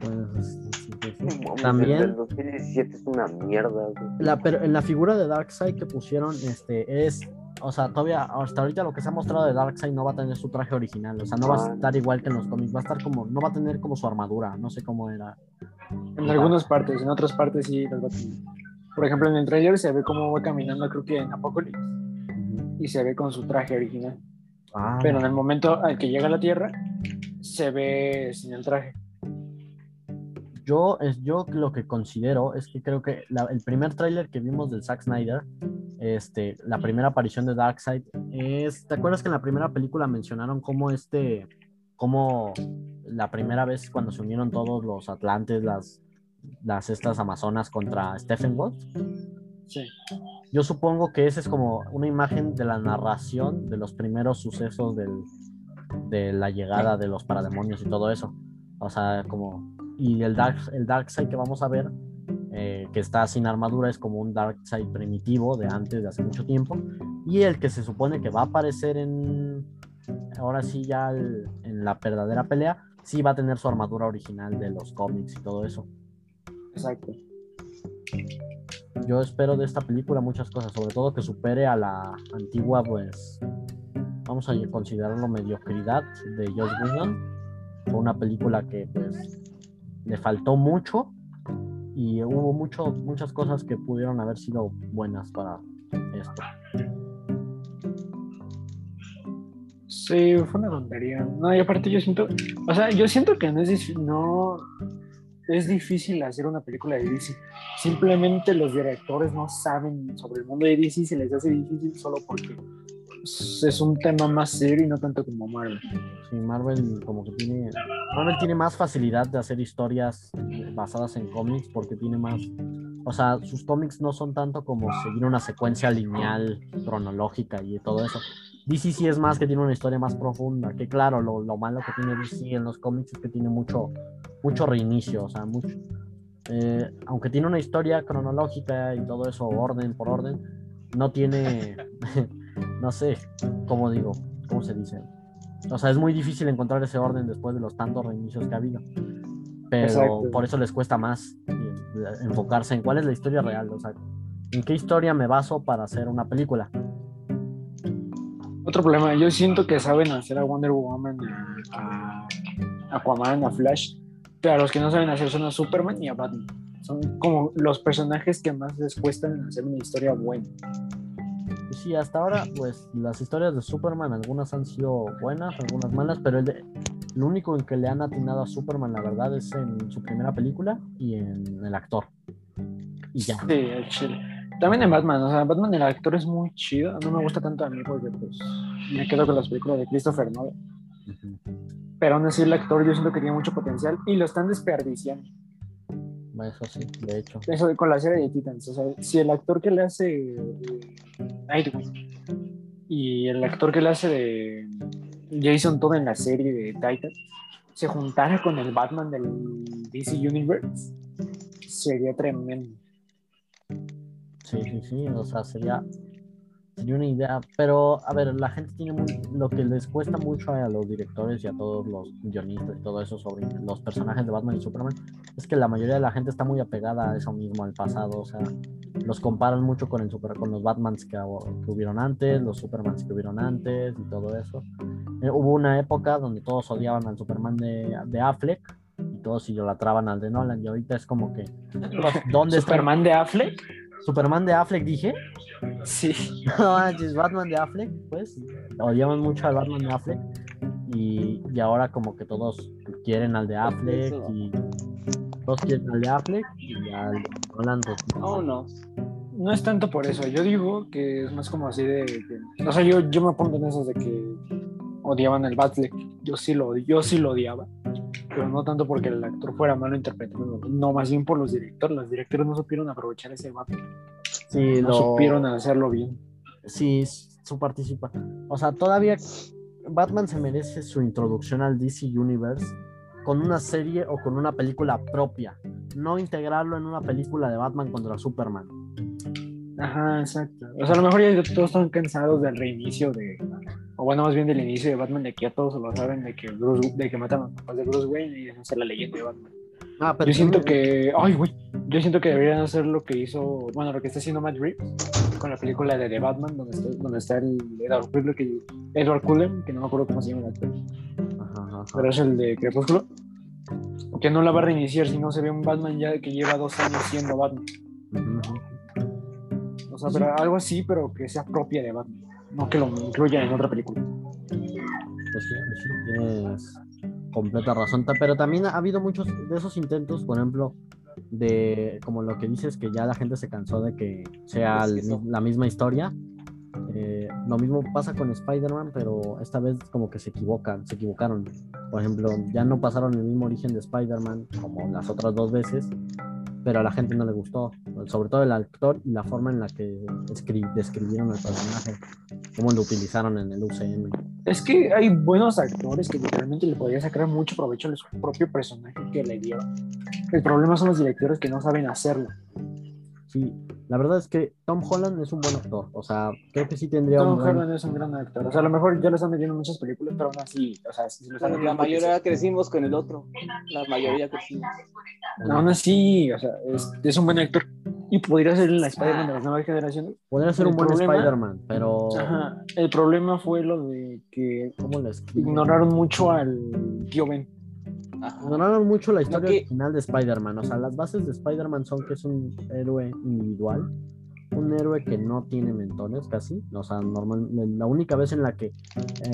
Pues, sí, sí, sí, sí. Mames, También- El 2017 es una mierda, güey. La, pero en la figura de Darkseid que pusieron, este, es, o sea, todavía, hasta ahorita lo que se ha mostrado de Darkseid no va a tener su traje original, o sea, no va a Ah. estar igual que en los cómics, va a estar como, no va a tener como su armadura, no sé cómo era. En algunas partes, en otras partes sí las va a tener. Por ejemplo, en el trailer se ve cómo va caminando, creo que en Apocalypse, y se ve con su traje original. Ah, Pero en el momento al que llega a la Tierra, se ve sin el traje. yo, es, yo lo que considero es que creo que la- el primer tráiler que vimos del Zack Snyder, este, la primera aparición de Darkseid, es, ¿te acuerdas que en la primera película mencionaron cómo este, cómo la primera vez cuando se unieron todos los Atlantes, las, las estas Amazonas contra Stephen Wolf? Sí. Yo supongo que esa es como una imagen de la narración de los primeros sucesos del, de la llegada de los parademonios y todo eso. O sea, como. Y el Dark, el Darkseid que vamos a ver, eh, que está sin armadura, es como un Darkseid primitivo de antes, de hace mucho tiempo. Y el que se supone que va a aparecer en. Ahora sí, ya el- en la verdadera pelea, sí va a tener su armadura original de los cómics y todo eso. Exacto. Yo espero de esta película muchas cosas, sobre todo que supere a la antigua, pues, vamos a considerarlo mediocridad de Joss Whedon. Fue una película que, pues, le faltó mucho y hubo mucho, muchas cosas que pudieron haber sido buenas para esto. Sí, fue una tontería. No, y aparte yo siento, o sea, yo siento que no es, no es difícil hacer una película de DC. Simplemente los directores no saben sobre el mundo de DC y se les hace difícil solo porque es un tema más serio y no tanto como Marvel. Sí, Marvel como que tiene, Marvel tiene más facilidad de hacer historias basadas en cómics porque tiene más, o sea, sus cómics no son tanto como seguir una secuencia lineal, cronológica y todo eso. DC sí es más que tiene una historia más profunda, que claro, lo, lo malo que tiene DC en los cómics es que tiene mucho, mucho reinicio, o sea, mucho, eh, aunque tiene una historia cronológica y todo eso, orden por orden, no tiene, no sé, ¿cómo digo? ¿Cómo se dice? O sea, es muy difícil encontrar ese orden después de los tantos reinicios que ha habido. Pero Exacto. por eso les cuesta más eh, enfocarse en cuál es la historia real, o sea, en qué historia me baso para hacer una película. Otro problema, yo siento que saben hacer a Wonder Woman, a Aquaman, a Flash, pero a los que no saben hacer son a Superman y a Batman. Son como los personajes que más les cuestan hacer una historia buena. Sí, hasta ahora, pues las historias de Superman, algunas han sido buenas, algunas malas, pero el de- lo único en que le han atinado a Superman, la verdad, es en su primera película y en el actor. Y ya. Sí, el chile. También en Batman, o sea, Batman el actor es muy chido, no me gusta tanto a mí porque pues me quedo con las películas de Christopher Nolan, pero aún así el actor yo siento que tiene mucho potencial y lo están desperdiciando. Eso sí, de hecho. Eso con la serie de Titans, o sea, si el actor que le hace eh, Nightwing y el actor que le hace de Jason Todd en la serie de Titans se juntara con el Batman del DC Universe, sería tremendo. Sí, sí, sí, o sea, sería, sería una idea, pero a ver, la gente tiene muy, lo que les cuesta mucho a los directores y a todos los guionistas y todo eso sobre los personajes de Batman y Superman, es que la mayoría de la gente está muy apegada a eso mismo, al pasado, o sea, los comparan mucho con, el super, con los Batmans que, que hubieron antes, los Supermans que hubieron antes y todo eso. Eh, hubo una época donde todos odiaban al Superman de, de Affleck y todos idolatraban al de Nolan y ahorita es como que, ¿dónde está Superman de Affleck? Superman de Affleck dije? Sí. No manches, Batman de Affleck, pues. Odiamos mucho al Batman de Affleck. Y, y ahora como que todos quieren al de Affleck y todos quieren al de Affleck y al Nolan. pues, no. Vámonos. No es tanto por eso, yo digo que es más como así de que, o sea, yo, yo me pongo en esos de que odiaban el Batfleck, yo sí lo yo sí lo odiaba, pero no tanto porque el actor fuera malo interpretando, no, más bien por los directores, los directores no supieron aprovechar ese Sí, no lo- supieron hacerlo bien. sí su participación. O sea, todavía Batman se merece su introducción al DC Universe con una serie o con una película propia. No integrarlo en una película de Batman contra Superman. Ajá, exacto. O sea, a lo mejor ya todos están cansados del reinicio de. O bueno, más bien del inicio de Batman, de que ya todos lo saben, de que, Bruce, de que matan a los papás de Bruce Wayne y de hacer la leyenda de Batman. Ah, pero Yo siento que. Ay, güey. Yo siento que deberían hacer lo que hizo. Bueno, lo que está haciendo Matt Reeves con la película de The Batman, donde está, donde está el Edward Cullen, que, Edward Cullen, que no me acuerdo cómo se llama el actor, Ajá, ajá. pero es el de Crepúsculo. Que no la va a reiniciar si no se ve un Batman ya que lleva dos años siendo Batman. Ujú. O sea, pero algo así, pero que sea propia de Batman. No que lo incluya en otra película. Pues sí, pues sí, tienes completa razón. Pero también ha habido muchos de esos intentos, por ejemplo, de como lo que dices, que ya la gente se cansó de que sea el la misma historia. Eh, lo mismo pasa con Spider-Man, pero esta vez como que se equivocan, se equivocaron. Por ejemplo, ya no pasaron el mismo origen de Spider-Man como las otras dos veces, pero a la gente no le gustó, sobre todo el actor y la forma en la que escri- describieron el personaje, cómo lo utilizaron en el UCM. Es que hay buenos actores que literalmente le podrían sacar mucho provecho a su propio personaje que le dieron. El problema son los directores que no saben hacerlo. Sí, la verdad es que Tom Holland es un buen actor. O sea, creo que sí tendría Tom un buen... Holland es un gran actor. O sea, a lo mejor ya lo están metiendo en muchas películas, pero aún así, o sea, si lo están La mayoría crecimos con el otro. La mayoría crecimos. Aún así, o sea, es, es un buen actor. Y podría ser el Spider-Man de las nuevas generaciones. Podría ser el un buen problema- Spider-Man, pero Ajá. El problema fue lo de que ignoraron mucho al tío Ben. Ignoraron mucho la historia que- original de Spider-Man. O sea, las bases de Spider-Man son que es un héroe individual, un héroe que no tiene mentores casi. O sea, normal, la única vez en la que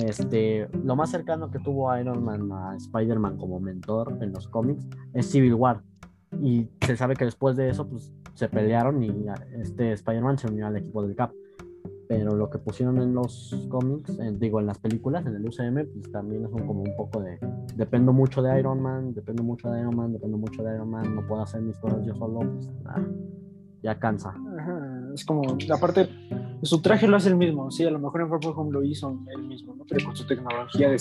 este, lo más cercano que tuvo Iron Man a Spider-Man como mentor en los cómics es Civil War. Y se sabe que después de eso, pues se pelearon y este Spider-Man se unió al equipo del Cap. Pero lo que pusieron en los cómics, digo, en las películas, en el UCM, pues también es un- como un poco de dependo mucho de Iron Man, dependo mucho de Iron Man, dependo mucho de Iron Man, no puedo hacer mis cosas yo solo, pues ya cansa. Ajá, Es como, aparte, su traje lo hace el mismo. Sí, a lo mejor en Far From Home lo hizo él mismo, ¿no? Pero con su tecnología de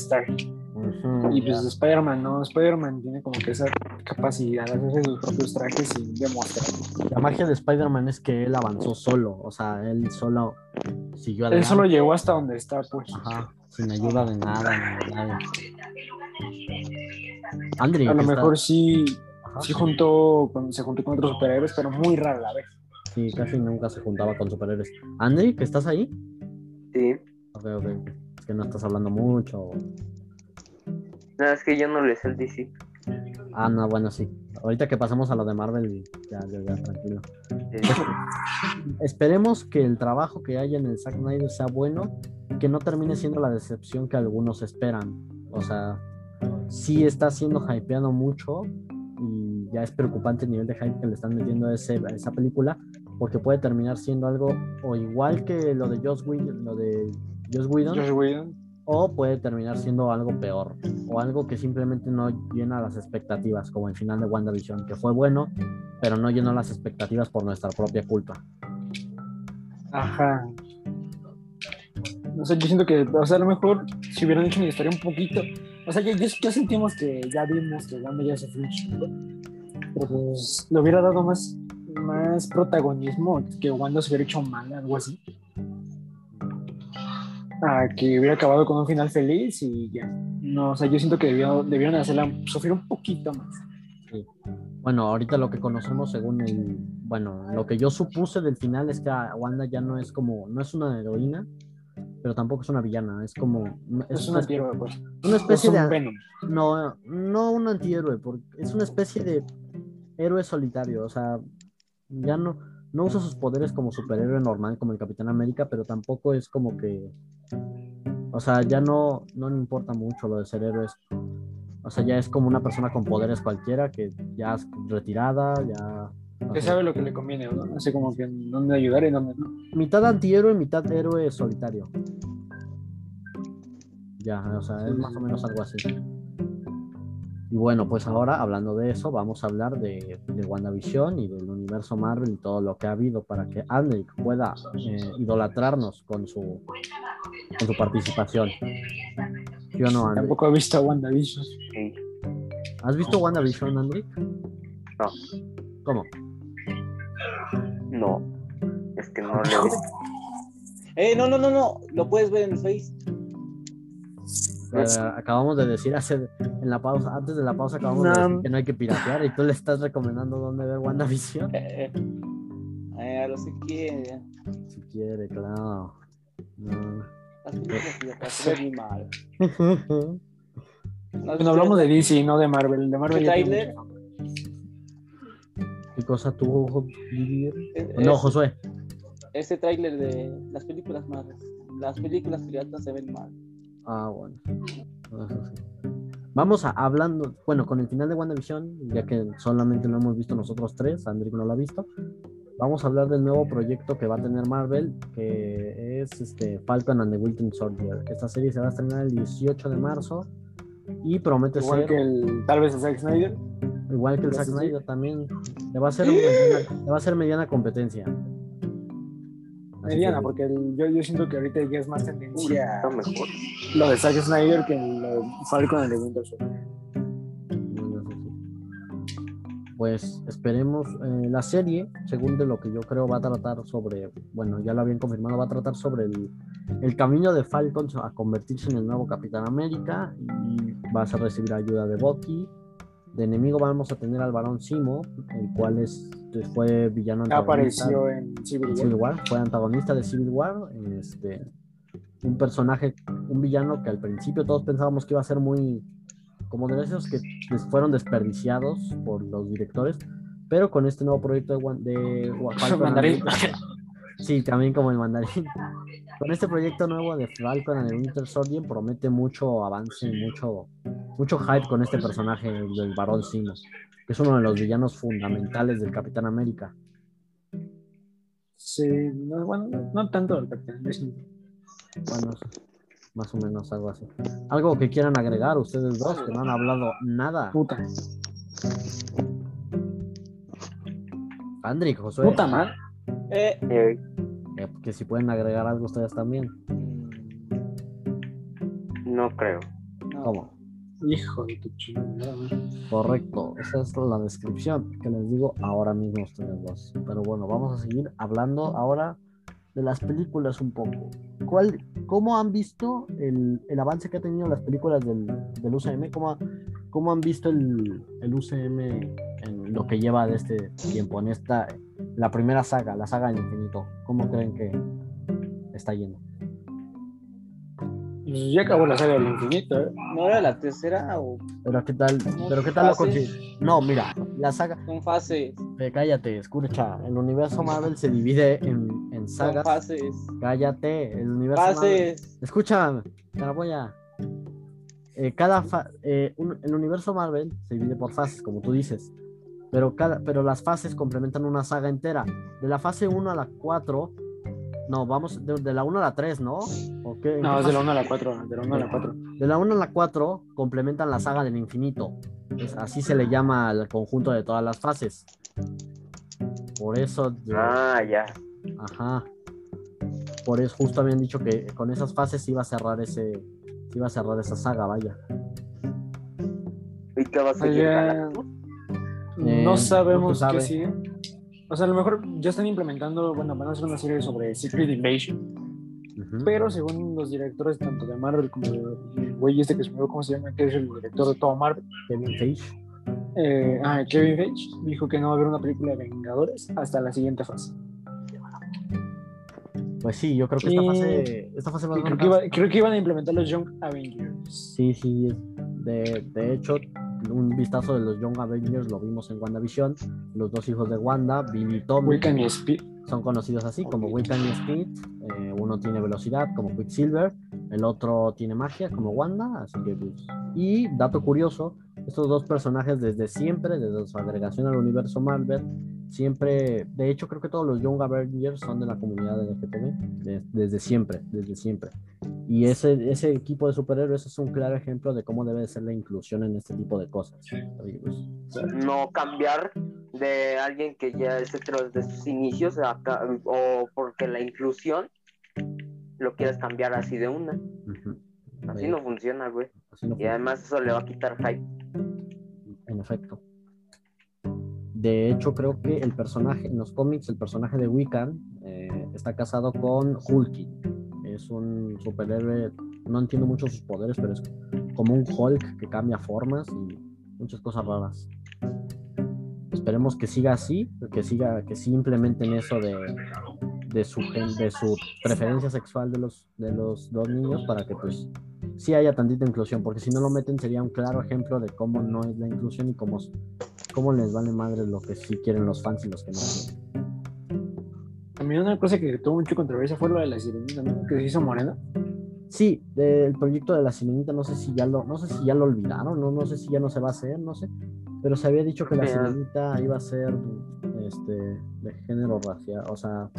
Y pues Spider-Man, ¿no? Spider-man tiene como que esa capacidad de hacerse sus propios trajes sin demostrar. La magia de Spider-Man es que él avanzó solo, o sea, él solo siguió Él adelante. solo llegó hasta donde está, pues. Ajá, sin ayuda de nada, ni de nadie. Andri, A lo está- mejor sí, Ajá, sí juntó se juntó con otros superhéroes, pero muy rara la vez. sí, casi nunca se juntaba con superhéroes. Andri, ¿que estás ahí? Sí. Ok, ok, es que no estás hablando mucho. No, es que yo no le sé el DC. Ah, no, bueno, sí. Ahorita que pasemos a lo de Marvel, ya, ya, ya, tranquilo. Esperemos que el trabajo que haya en el Zack Snyder sea bueno y que no termine siendo la decepción que algunos esperan. O sea, sí está siendo hypeado mucho y ya es preocupante el nivel de hype que le están metiendo a, ese- a esa película porque puede terminar siendo algo o igual que lo de Joss Whedon, lo de Joss Whedon Josh Whedon. O puede terminar siendo algo peor o algo que simplemente no llena las expectativas como el final de WandaVision que fue bueno pero no llenó las expectativas por nuestra propia culpa. Ajá. No sé, yo siento que, o sea, a lo mejor si hubieran hecho una historia un poquito. O sea, ya, ya, sentimos que ya vimos que Wanda ya se fue un chingo, Pero pues le hubiera dado más, más protagonismo que Wanda se hubiera hecho mal, algo así. A que hubiera acabado con un final feliz y ya. No, o sea, yo siento que debió- debieron hacerla sufrir un poquito más. Bueno, ahorita lo que conocemos según el, bueno, lo que yo supuse del final es que Wanda ya no es como, no es una heroína, pero tampoco es una villana, es como, Es, es un antihéroe, pues. una Es especie un de, Venom. no, no un antihéroe, porque es una especie de héroe solitario, o sea, ya no, no usa sus poderes como superhéroe normal, como el Capitán América, pero tampoco es como que, o sea, ya no, no le importa mucho lo de ser héroes. O sea, ya es como una persona con poderes cualquiera que ya es retirada, ya... Que sabe lo que le conviene, ¿no? Así como que dónde ayudar y dónde no. mitad antihéroe, mitad héroe solitario. Ya, o sea, es más o menos algo así. Y bueno, pues ahora hablando de eso, vamos a hablar de, de WandaVision y del universo Marvel y todo lo que ha habido para que Andrick pueda eh, idolatrarnos con su con su participación. ¿Sí o no, André? Tampoco he visto a WandaVision. Sí. ¿Has visto WandaVision, André? No. ¿Cómo? No. Es que no le Eh, no, no, no, no. Lo puedes ver en el Face. Eh, acabamos de decir hace en la pausa, antes de la pausa acabamos de No. decir que no hay que piratear y tú le estás recomendando dónde ver WandaVision. Eh, eh, a los que quieren. Si quiere, claro. No. Las películas piratas se ven muy mal. Bueno, hablamos de DC, no de Marvel. De Marvel ¿Qué cosa tuvo? Es- No, Josué. Ese tráiler de las películas malas. Las películas piratas se ven mal. Ah, bueno. Eso sí. Vamos a hablando, bueno, con el final de WandaVision, ya que solamente lo hemos visto nosotros tres, Andrick no lo ha visto. Vamos a hablar del nuevo proyecto que va a tener Marvel, que es este Falcon and the Winter Soldier. Esta serie se va a estrenar el 18 de marzo y promete Igual ser que el, tal vez a Zack Snyder. igual que el ¿Lo Zack Snyder también. Le va a ser mediana, le va a ser mediana competencia. Mediana, que- porque el- yo, yo siento que ahorita ya es más tendencia Está mejor. lo de Zack Snyder que lo de Falcon the Winter Soldier. Pues esperemos. eh, la serie, según de lo que yo creo, va a tratar sobre. Bueno, ya lo habían confirmado, va a tratar sobre el, el camino de Falcon a convertirse en el nuevo Capitán América y vas a recibir ayuda de Bucky. De enemigo vamos a tener al Barón Simo, el cual es, fue villano antagonista Apareció en Civil War. Civil War, fue antagonista de Civil War, este, un personaje, un villano que al principio todos pensábamos que iba a ser muy como de esos que fueron desperdiciados por los directores, pero con este nuevo proyecto de, de Falcon sí, también como el mandarín. Con este proyecto nuevo de Falcon and the Winter Soldier promete mucho avance y mucho, mucho hype con este personaje del Barón Simo, que es uno de los villanos fundamentales del Capitán América. Sí, no, bueno, no, no tanto el Capitán América. Bueno, más o menos algo así. Algo que quieran agregar ustedes dos, que no han hablado nada. Puta. Andrick, Josué, Puta madre. Eh, Eh, eh, que si pueden agregar algo ustedes también. no creo. no. ¿Cómo? Hijo de tu chingada. Correcto, esa es la descripción que les digo ahora mismo a ustedes dos. Pero bueno, vamos a seguir hablando ahora de las películas un poco. ¿Cuál, ¿Cómo han visto el, el avance que ha tenido las películas del, del UCM? ¿Cómo, ha- cómo han visto el, el UCM en lo que lleva de este tiempo, en esta, la primera saga, la saga del infinito? ¿Cómo creen que está yendo? Pues ya acabó la saga del infinito, ¿eh? ¿No era la tercera o Pero qué tal, pero qué tal lo Fases. consi- No, mira, la saga, son fases? eh, cállate, escucha, el universo Marvel se divide en, en Son sagas. fases. Cállate, el universo Marvel. Fases. Escúchame, te la voy a. eh, cada fa- eh, un- el universo Marvel se divide por fases, como tú dices. Pero, cada, pero las fases complementan una saga entera. De la fase 1 a la 4. No, vamos de, de la 1 a la 3, ¿no? ¿O No, qué es de la fase? 1 a la 4. De la 1 a la 4. De la 1 a la 4 complementan la saga del infinito. Así se le llama al conjunto de todas las fases. Por eso. Ah, ya. Ajá. Por eso justo habían dicho que con esas fases se iba a cerrar ese. Iba a cerrar esa saga, vaya. ¿Y qué va a seguir? Eh, no no sabemos sabe. qué sigue. O sea, a lo mejor ya están implementando, bueno, van a hacer una serie sobre Secret Invasion, pero según los directores tanto de Marvel como del güey este que se me cómo se llama, que es el director de todo Marvel, Kevin Feige. eh, ah, Kevin Feige, dijo que no va a haber una película de Vengadores hasta la siguiente fase. Pues sí, yo creo que esta Y- fase. Esta fase va a creo, que iba- creo que iban a implementar los Young Avengers. Sí, sí. De, de hecho, un vistazo de los Young Avengers lo vimos en WandaVision. Los dos hijos de Wanda, Billy y Tommy, Wiccan y Speed. son conocidos así como Wiccan y Speed. Eh, uno tiene velocidad como Quicksilver, el otro tiene magia como Wanda. Así que, pues, Y dato curioso: estos dos personajes desde siempre, desde su agregación al universo Marvel, siempre, de hecho, creo que todos los Young Avengers son de la comunidad LGTB, de- desde siempre, desde siempre. Y ese, ese equipo de superhéroes es un claro ejemplo de cómo debe ser la inclusión en este tipo de cosas. Pues, No cambiar de alguien que ya es hetero desde sus inicios acá, o porque la inclusión lo quieras cambiar así de una. Así no funciona, güey. Así no Y además eso le va a quitar hype. en efecto. De hecho, creo que el personaje, en los cómics, el personaje de Wiccan eh, está casado con Hulking. Es un superhéroe, no entiendo mucho sus poderes, pero es como un Hulk que cambia formas y muchas cosas raras. Esperemos que siga así, que siga, que sí implementen eso de, de su de su preferencia sexual de los, de los dos niños para que pues sí haya tantita inclusión, porque si no lo meten sería un claro ejemplo de cómo no es la inclusión y cómo, cómo les vale madre lo que sí quieren los fans y los que no quieren. También una cosa que tuvo mucha controversia fue lo de la sirenita, ¿no? Que se hizo morena. Sí, del proyecto de la sirenita no sé si ya lo, no sé si ya lo olvidaron, no, no sé si ya no se va a hacer, no sé. Pero se había dicho que la sirenita iba a ser este de género racial, o sea,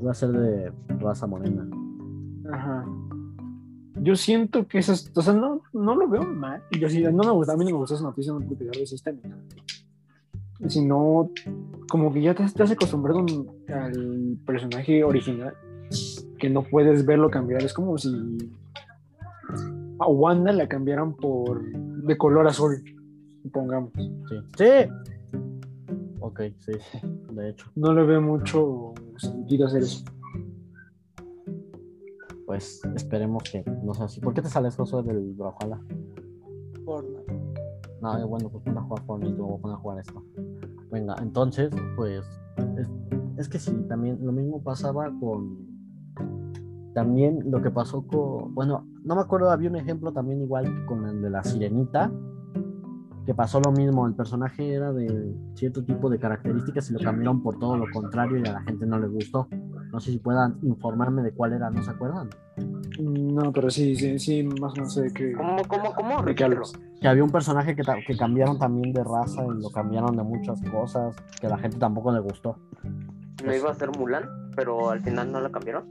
iba a ser de raza morena. Ajá. Yo siento que eso es, o sea, no, no lo veo mal. Yo sí, no me gusta, a mí no me gusta esa noticia, no existe ni nada. Sino, como que ya te estás acostumbrado al personaje original, que no puedes verlo cambiar. Es como si a Wanda la cambiaran por de color azul, pongamos. Sí. Sí. Ok, sí, de hecho. No le veo mucho sentido hacer eso. Pues esperemos que no sea así. ¿Por qué te sales Josué del Brawlhalla? Fortnite. No, eh, bueno, pues ponte a jugar Fortnite, luego ponte a jugar esto. Venga, entonces, pues, es, es que sí, también lo mismo pasaba con, también lo que pasó con, bueno, no me acuerdo, había un ejemplo también igual que con el de la sirenita, que pasó lo mismo, el personaje era de cierto tipo de características y lo cambiaron por todo lo contrario y a la gente no le gustó. No sé si puedan informarme de cuál era, ¿no se acuerdan? No, pero sí, sí, sí, más o menos sé que. ¿Cómo, cómo, cómo? ¿De qué que había un personaje que, que cambiaron también de raza y lo cambiaron de muchas cosas que a la gente tampoco le gustó. No iba a ser Mulan, pero al final no la cambiaron.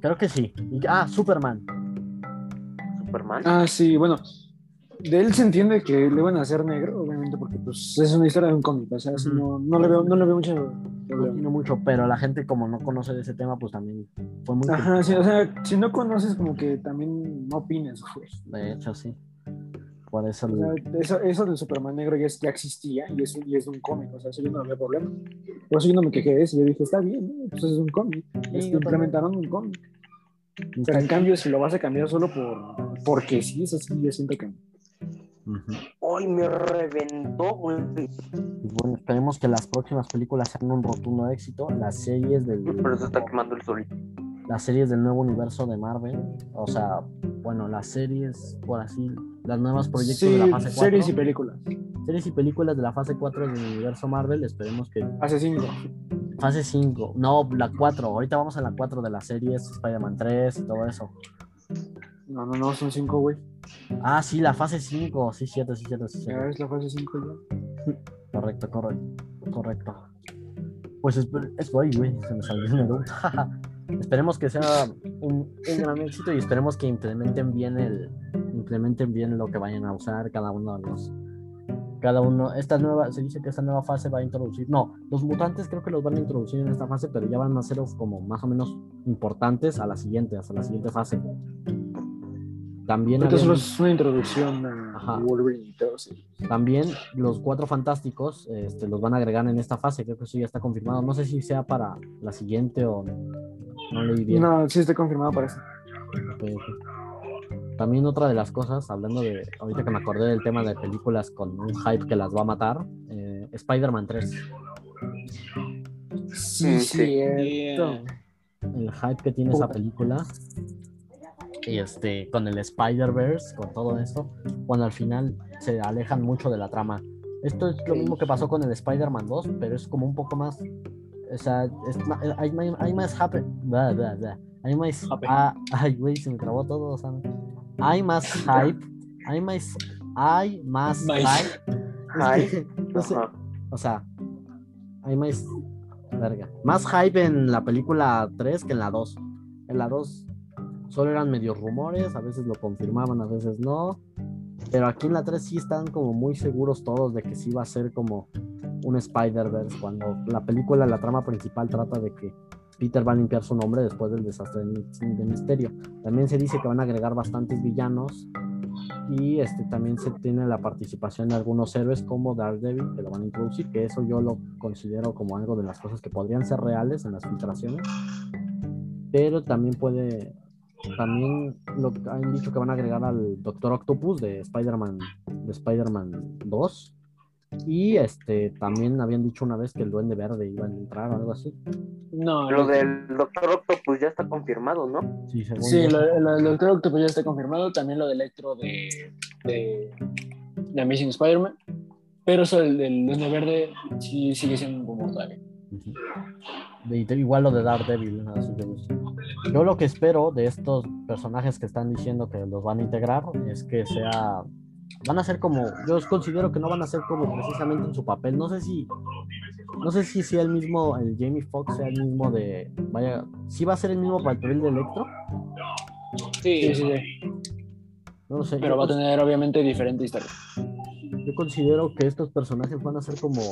Creo que sí. Y- ah, Superman. Superman. Ah, sí, bueno. De él se entiende que le van a hacer negro, obviamente, porque pues es una historia de un cómic. O sea, Ujú. no, no le veo, no le veo mucho No mucho, pero la gente como no conoce de ese tema, pues también fue muy... Ajá, sí, o sea, si no conoces, como que también no opines, güey. De hecho, sí. Por eso... O sea, eso, eso del Superman negro ya, es- ya existía y es, y es un cómic, o sea, eso yo no había problema. Por eso yo no me quejé de eso, yo dije, está bien, ¿no? pues es un cómic. Este, yo implementaron un cómic. Pero en cambio, si lo vas a cambiar solo por porque sí, eso sí, yo siento que. ¡Ay, me reventó, güey! Bueno, esperemos que las próximas películas sean un rotundo éxito. Las series del... Pero se está quemando el sol. las series del nuevo universo de Marvel, o sea, bueno, las series, por así, las nuevos proyectos Sí, de la fase 4, series y películas. series y películas de la fase 4 del universo Marvel, esperemos que Hace cinco. fase 5, no, la 4, ahorita vamos a la 4 de las series, Spider-Man 3 y todo eso. No, no, no, son cinco, güey. Ah, sí, la fase 5, sí, 7, sí, 7, sí, Ya cierto. es la fase cinco ya. correcto, correcto, correcto. Pues es, es güey, güey, se me salió el menú. esperemos que sea un, un gran éxito y esperemos que implementen bien el implementen bien lo que vayan a usar cada uno de los cada uno esta nueva se dice que esta nueva fase va a introducir no los mutantes creo que los van a introducir en esta fase pero ya van a ser como más o menos importantes a la siguiente hasta la siguiente fase también solo es una introducción a Ajá. Wolverine y todo, sí. también los cuatro fantásticos este, los van a agregar en esta fase, creo que eso ya está confirmado. No sé si sea para la siguiente o no leí bien. No, sí está confirmado para eso. También otra de las cosas, hablando de, ahorita que me acordé del tema de películas con un hype que las va a matar, eh, Spider-Man 3. Sí, sí. cierto. El hype que tiene esa película, este, con el Spider-Verse, con todo esto, cuando al final se alejan mucho de la trama. Esto es lo mismo que pasó con el Spider-Man 2, pero es como un poco más. O sea, es ma- hay, ma- hay más hype. bla, bla, bla. Hay más. Hype. ah, ay, güey, se me trabó todo. O sea, hay más hype. Hay más. Hay más Más. hype. Es que, no sé, o sea, hay más. Verga. Más hype en la película 3 que en la 2. En la 2 solo eran medios rumores, a veces lo confirmaban, a veces no. Pero aquí en la 3 sí están como muy seguros todos de que sí va a ser como un Spider-Verse. Cuando la película, la trama principal trata de que Peter va a limpiar su nombre después del desastre de, Misterio. También se dice que van a agregar bastantes villanos y este también se tiene la participación de algunos héroes como Daredevil que lo van a introducir, que eso yo lo considero como algo de las cosas que podrían ser reales en las filtraciones, pero también puede, también lo que han dicho que van a agregar al Doctor Octopus de Spider-Man, de Spider-Man 2. Y este también habían dicho una vez que el Duende Verde iba a entrar o algo así. No, Lo lo- del Doctor Octopus ya está confirmado, ¿no? Sí, según Sí, lo, lo del Doctor Octopus ya está confirmado. También lo de Electro de, de, de Amazing Spider-Man. Pero eso del, del Duende Verde sí sigue siendo un rumor todavía. Igual lo de Daredevil. así que, Yo lo que espero de estos personajes que están diciendo que los van a integrar es que sea. Van a ser como. Yo considero que no van a ser como precisamente en su papel. No sé si. No sé si sea el mismo. El Jamie Foxx sea el mismo de. Vaya. Si va a ser el mismo papel de Electro. Sí, sí, sí. No lo sé. Pero va a tener obviamente diferente historia. Yo considero que estos personajes van a ser como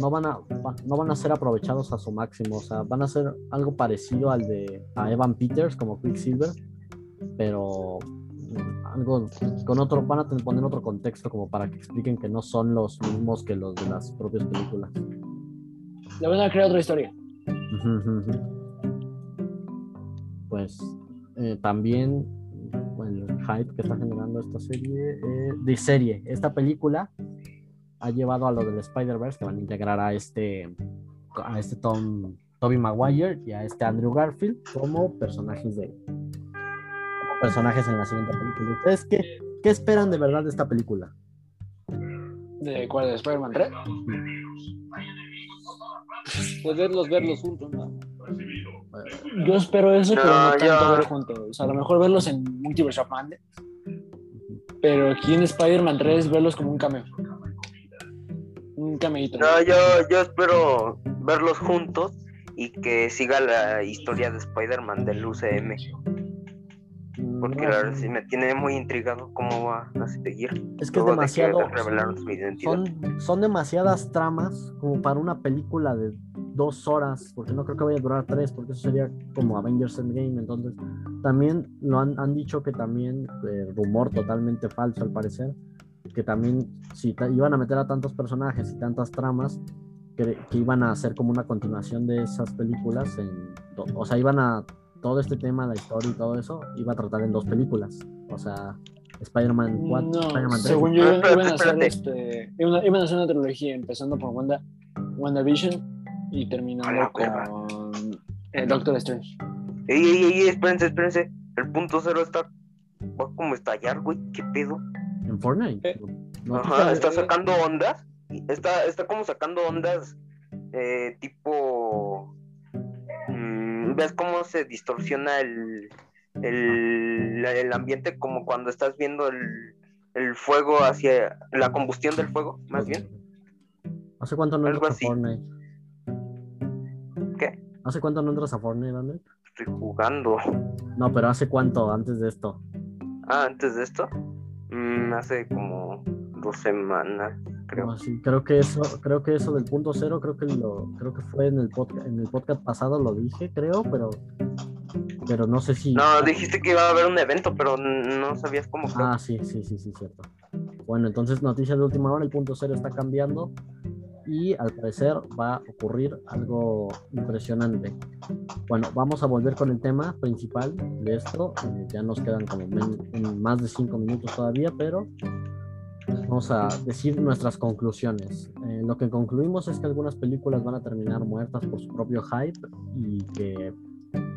no van a no van a ser aprovechados a su máximo, o sea, van a ser algo parecido al de a Evan Peters como Quicksilver, pero algo con otro van a poner otro contexto como para que expliquen que no son los mismos que los de las propias películas. Le van a crear otra historia. Pues eh, también bueno, el hype que está generando esta serie, eh, de serie, esta película ha llevado a lo del Spider-Verse que van a integrar a este, a este Tom, Tobey Maguire y a este Andrew Garfield como personajes de como personajes en la siguiente película. ¿Ustedes qué, qué esperan de verdad de esta película? ¿De cuál? ¿De Spider-Man 3? Pues verlos, verlos juntos, ¿no? Yo espero eso, No, pero no tanto yo- ver juntos. O sea, a lo mejor verlos en Multiverse of Madness. Pero aquí en Spider-Man 3 verlos como un cameo. Un cameíto. No, yo, yo espero verlos juntos y que siga la historia de Spider-Man del UCM. Porque la verdad sí me tiene muy intrigado cómo va a seguir. Es que es de demasiado. revelaron su identidad. Son, son demasiadas tramas como para una película de dos horas, porque no creo que vaya a durar tres, porque eso sería como Avengers Endgame. Entonces, también lo han, han dicho que también, eh, rumor totalmente falso al parecer, que también si ta- iban a meter a tantos personajes y tantas tramas, que, que iban a hacer como una continuación de esas películas, en, o sea, iban a todo este tema, la historia y todo eso, iba a tratar en dos películas. O sea, Spider-Man 4, No, Spider-Man 3. según yo, iban, a hacer este, iban, iban a hacer una trilogía empezando por Wanda, WandaVision y terminando con eh, Doctor Strange. Ey, ey, ey, espérense, espérense. El punto cero está. Va como estallar, güey. ¿Qué pedo? En Fortnite. Eh, No, Ajá, está eh, sacando ondas. y Está, está como sacando ondas eh, tipo. mm, ¿Ves cómo se distorsiona el, el, el ambiente? Como cuando estás viendo el, el fuego hacia. La combustión del fuego, más bien. ¿Hace cuánto no entras a. Fortnite? ¿Qué? ¿Hace cuánto no entras a Fortnite, Daniel? Estoy jugando. No, pero ¿hace cuánto antes de esto? Ah, antes de esto. Mm, hace como dos semanas, creo. No, sí, creo que eso, creo que eso del punto cero, creo que lo, creo que fue en el podcast, en el podcast pasado lo dije, creo, pero, pero no sé si. No, dijiste que iba a haber un evento, pero no sabías cómo. creo. Ah, sí, sí, sí, sí, cierto. Bueno, entonces noticias de última hora, el punto cero está cambiando y al parecer va a ocurrir algo impresionante. Bueno, vamos a volver con el tema principal de esto. Eh, ya nos quedan como men- en más de cinco minutos todavía, pero vamos a decir nuestras conclusiones. Eh, lo que concluimos es que algunas películas van a terminar muertas por su propio hype y que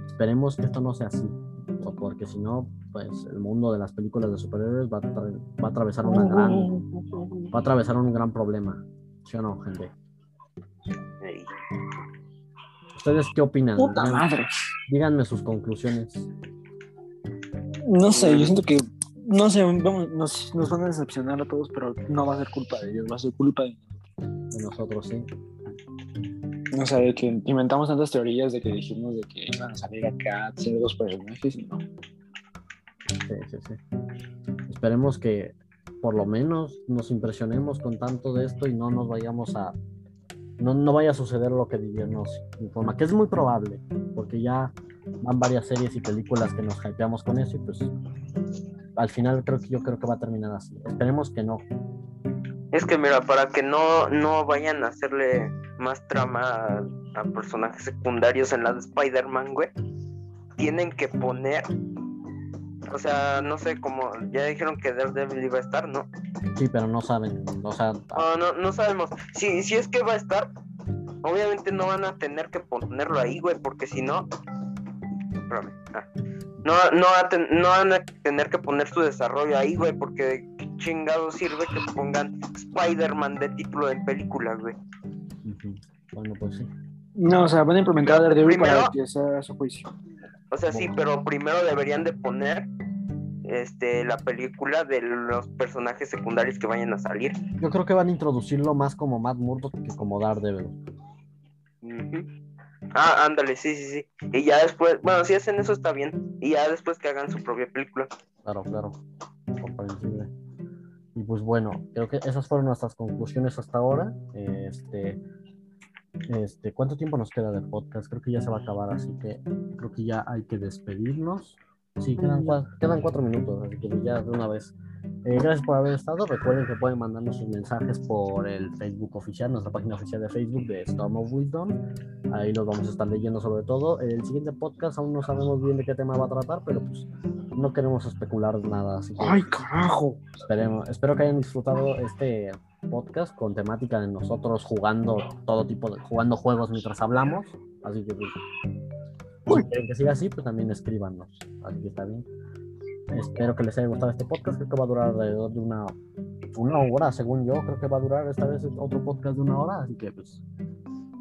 esperemos que esto no sea así, porque si no, pues el mundo de las películas de superhéroes va a, va a atravesar una gran, va a atravesar un gran problema. ¿Sí o no, gente? Ey. ¿Ustedes qué opinan? Puta madre. díganme sus conclusiones. No sé, yo siento que. No sé, vamos, nos, nos van a decepcionar a todos, pero no va a ser culpa de ellos, va a ser culpa de. De nosotros, sí. No sé, de que inventamos tantas teorías de que dijimos de que iban a salir acá ciertos personajes y no. Sí, sí, sí. Esperemos que por lo menos nos impresionemos con tanto de esto y no nos vayamos a no, no vaya a suceder lo que nos informa, que es muy probable, porque ya van varias series y películas que nos hypeamos con eso y pues al final creo que yo creo que va a terminar así. Esperemos que no. Es que mira, para que no, no vayan a hacerle más trama a, a personajes secundarios en la de Spider-Man, güey, tienen que poner, o sea, no sé, como ya dijeron que Daredevil iba a estar, ¿no? Sí, pero no saben, o sea, No, no, no sabemos. Si, si es que va a estar, obviamente no van a tener que ponerlo ahí, güey, porque si no. Espérame. ah. No, no, va a ten- no van a tener que poner su desarrollo ahí, güey, porque de qué chingado sirve que pongan Spider-Man de título en película, güey. bueno, pues sí. No, o sea, van a implementar a Daredevil para Primero- que sea su juicio. O sea, sí, pero primero deberían de poner este la película de los personajes secundarios que vayan a salir. Yo creo que van a introducirlo más como Matt Murdock que como Daredevil. Ujú. Ah, ándale, sí, sí, sí. Y ya después, bueno, si hacen eso está bien. Y ya después que hagan su propia película. Claro, claro. Comprensible. Y pues bueno, creo que esas fueron nuestras conclusiones hasta ahora. Este, este, ¿cuánto tiempo nos queda de podcast? Creo que ya se va a acabar, así que creo que ya hay que despedirnos. Sí, quedan, cua- quedan cuatro minutos, así que ya de una vez. Eh, gracias por haber estado. Recuerden que pueden mandarnos sus mensajes por el Facebook oficial, nuestra página oficial de Facebook de Storm of Wisdom. Ahí los vamos a estar leyendo sobre todo. El siguiente podcast aún no sabemos bien de qué tema va a tratar, pero pues no queremos especular nada. Así que ¡Ay, carajo! esperemos, espero que hayan disfrutado este podcast con temática de nosotros jugando todo tipo de jugando juegos mientras hablamos. Así que pues, si quieren que siga así, pues también escríbanos. Así que está bien. Espero que les haya gustado este podcast. Creo que va a durar alrededor de una, una hora, según yo. Creo que va a durar esta vez otro podcast de una hora. Así que pues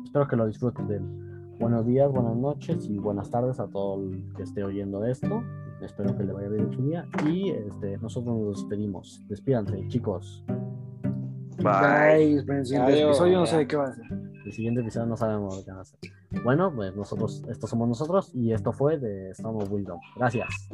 espero que lo disfruten. Buenos días, buenas noches y buenas tardes a todo el que esté oyendo esto. Espero que le vaya bien en su día. Y este, nosotros nos despedimos. Despídanse, chicos. Bye. Esperen el siguiente Adiós. episodio, no sé de qué va a ser. El siguiente episodio no sabemos que va a ser. Bueno, pues nosotros, estos somos nosotros y esto fue de of Wisdom. Gracias.